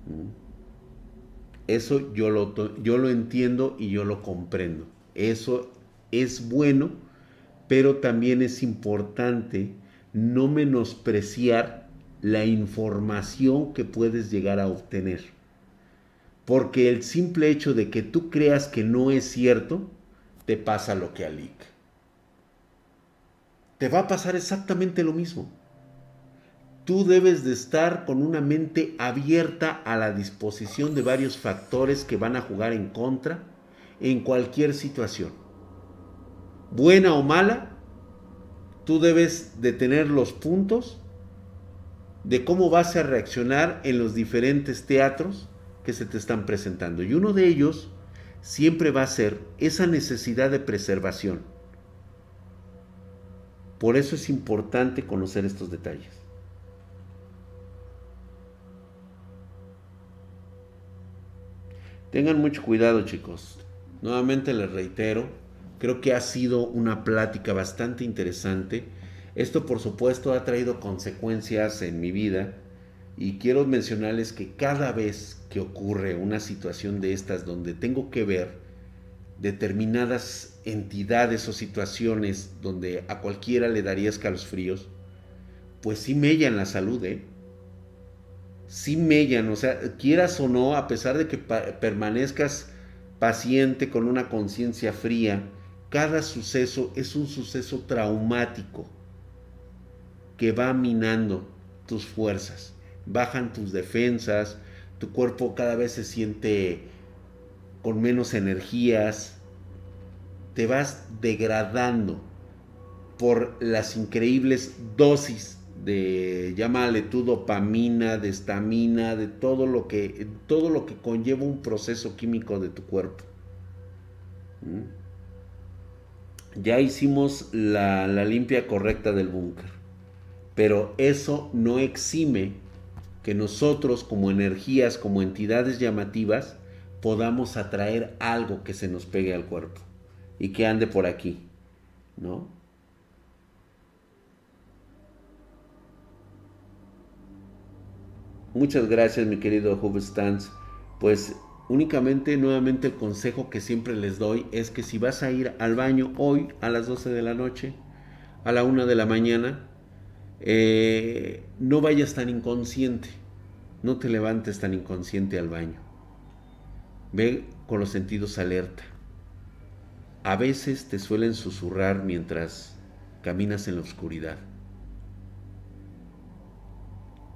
¿Mm? Eso yo lo, yo lo entiendo y yo lo comprendo. Eso es bueno, pero también es importante no menospreciar la información que puedes llegar a obtener. Porque el simple hecho de que tú creas que no es cierto, te pasa lo que a Lick. Te va a pasar exactamente lo mismo. Tú debes de estar con una mente abierta a la disposición de varios factores que van a jugar en contra en cualquier situación. Buena o mala, tú debes de tener los puntos de cómo vas a reaccionar en los diferentes teatros que se te están presentando. Y uno de ellos siempre va a ser esa necesidad de preservación. Por eso es importante conocer estos detalles. Tengan mucho cuidado chicos. Nuevamente les reitero, creo que ha sido una plática bastante interesante. Esto por supuesto ha traído consecuencias en mi vida y quiero mencionarles que cada vez que ocurre una situación de estas donde tengo que ver determinadas entidades o situaciones donde a cualquiera le daría escalofríos, pues sí mellan la salud, ¿eh? Sí mellan, o sea, quieras o no, a pesar de que permanezcas paciente con una conciencia fría, cada suceso es un suceso traumático que va minando tus fuerzas bajan tus defensas, tu cuerpo cada vez se siente con menos energías, te vas degradando por las increíbles dosis de llámale tu dopamina, de estamina, de todo lo que todo lo que conlleva un proceso químico de tu cuerpo. ¿Mm? Ya hicimos la, la limpia correcta del búnker, pero eso no exime que nosotros como energías, como entidades llamativas, podamos atraer algo que se nos pegue al cuerpo y que ande por aquí, ¿no? Muchas gracias, mi querido Hub. Pues únicamente, nuevamente, el consejo que siempre les doy es que si vas a ir al baño hoy a las 12 de la noche, a la 1 de la mañana, eh, no vayas tan inconsciente, no te levantes tan inconsciente al baño. Ve con los sentidos alerta. A veces te suelen susurrar mientras caminas en la oscuridad.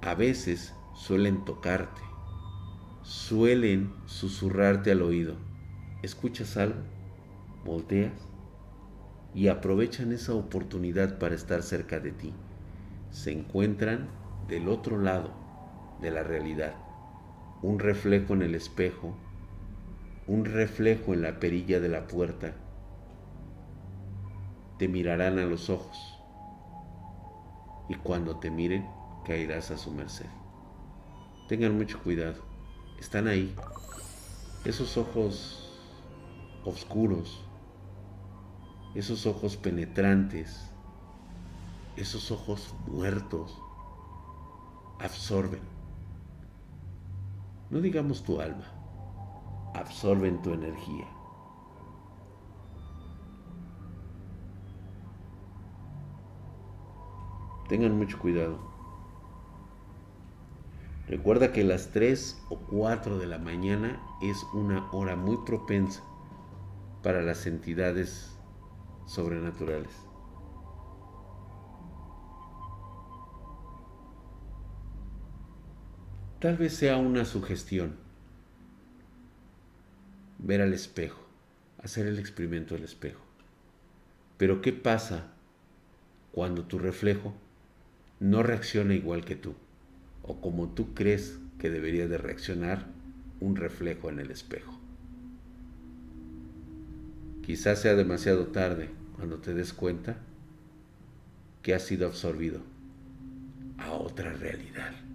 A veces suelen tocarte, suelen susurrarte al oído. ¿Escuchas algo? Volteas y aprovechan esa oportunidad para estar cerca de ti se encuentran del otro lado de la realidad. Un reflejo en el espejo, un reflejo en la perilla de la puerta. Te mirarán a los ojos y cuando te miren caerás a su merced. Tengan mucho cuidado, están ahí. Esos ojos oscuros, esos ojos penetrantes, esos ojos muertos absorben, no digamos tu alma, absorben tu energía. Tengan mucho cuidado. Recuerda que las 3 o 4 de la mañana es una hora muy propensa para las entidades sobrenaturales. Tal vez sea una sugestión ver al espejo, hacer el experimento del espejo. Pero ¿qué pasa cuando tu reflejo no reacciona igual que tú o como tú crees que debería de reaccionar un reflejo en el espejo? Quizás sea demasiado tarde cuando te des cuenta que has sido absorbido a otra realidad.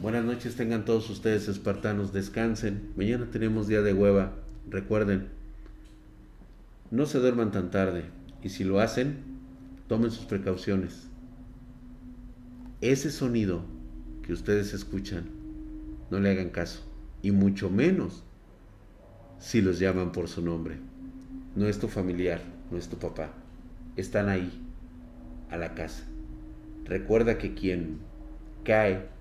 Buenas noches tengan todos ustedes espartanos, descansen. Mañana tenemos día de hueva. Recuerden, no se duerman tan tarde y si lo hacen, tomen sus precauciones. Ese sonido que ustedes escuchan, no le hagan caso y mucho menos si los llaman por su nombre. No es tu familiar, no es tu papá. Están ahí, a la casa. Recuerda que quien cae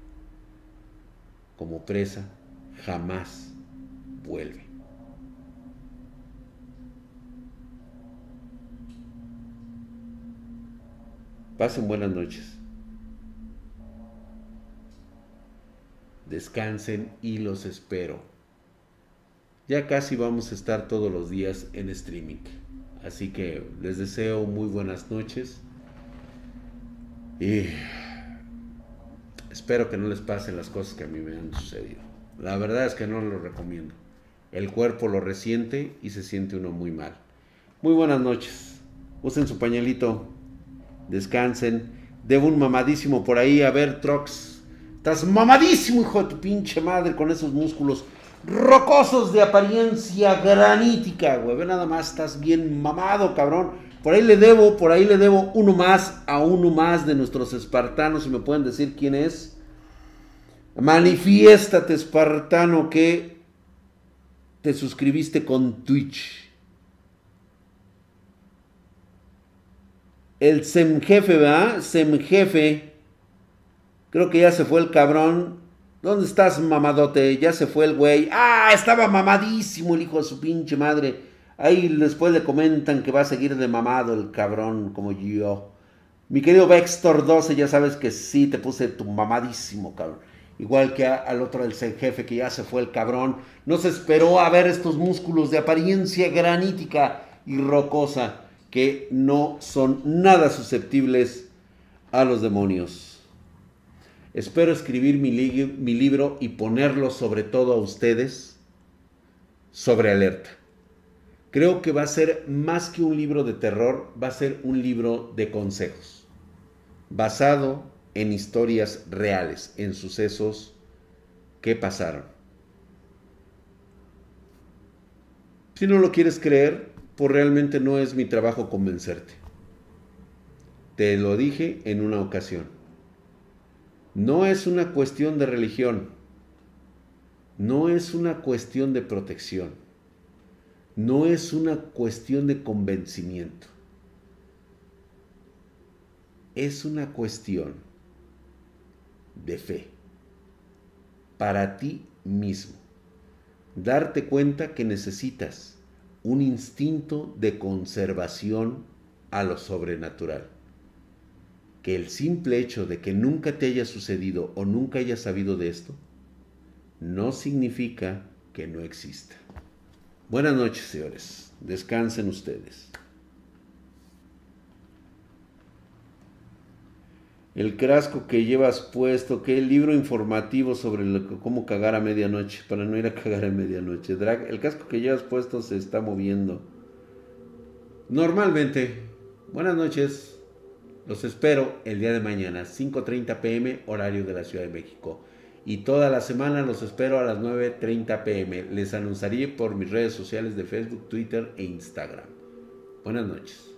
como presa jamás vuelve. Pasen buenas noches. Descansen y los espero. Ya casi vamos a estar todos los días en streaming. Así que les deseo muy buenas noches. Y Espero que no les pasen las cosas que a mí me han sucedido. La verdad es que no lo recomiendo. El cuerpo lo resiente y se siente uno muy mal. Muy buenas noches. Usen su pañalito. Descansen. Debo un mamadísimo por ahí. A ver, Trox. Estás mamadísimo, hijo de tu pinche madre, con esos músculos rocosos de apariencia granítica, güey. Ve nada más, estás bien mamado, cabrón. Por ahí le debo, por ahí le debo uno más a uno más de nuestros espartanos, si me pueden decir quién es. Manifiéstate, espartano, que te suscribiste con Twitch. El semjefe, ¿verdad? Semjefe. Creo que ya se fue el cabrón. ¿Dónde estás, mamadote? Ya se fue el güey. Ah, estaba mamadísimo el hijo de su pinche madre. Ahí después le comentan que va a seguir de mamado el cabrón como yo. Mi querido Vextor 12, ya sabes que sí, te puse tu mamadísimo, cabrón. Igual que al otro del jefe que ya se fue el cabrón. No se esperó a ver estos músculos de apariencia granítica y rocosa que no son nada susceptibles a los demonios. Espero escribir mi, mi libro y ponerlo sobre todo a ustedes sobre alerta. Creo que va a ser más que un libro de terror, va a ser un libro de consejos, basado en historias reales, en sucesos que pasaron. Si no lo quieres creer, pues realmente no es mi trabajo convencerte. Te lo dije en una ocasión. No es una cuestión de religión. No es una cuestión de protección no es una cuestión de convencimiento. Es una cuestión de fe. Para ti mismo. Darte cuenta que necesitas un instinto de conservación a lo sobrenatural. Que el simple hecho de que nunca te haya sucedido o nunca hayas sabido de esto, no significa que no exista. Buenas noches, señores. Descansen ustedes. El casco que llevas puesto, que el libro informativo sobre cómo cagar a medianoche, para no ir a cagar a medianoche. Drag, el casco que llevas puesto se está moviendo. Normalmente. Buenas noches. Los espero el día de mañana, 5.30 pm, horario de la Ciudad de México y toda la semana los espero a las 9.30 pm. Les anunciaré por mis redes sociales de Facebook, Twitter e Instagram. Buenas noches.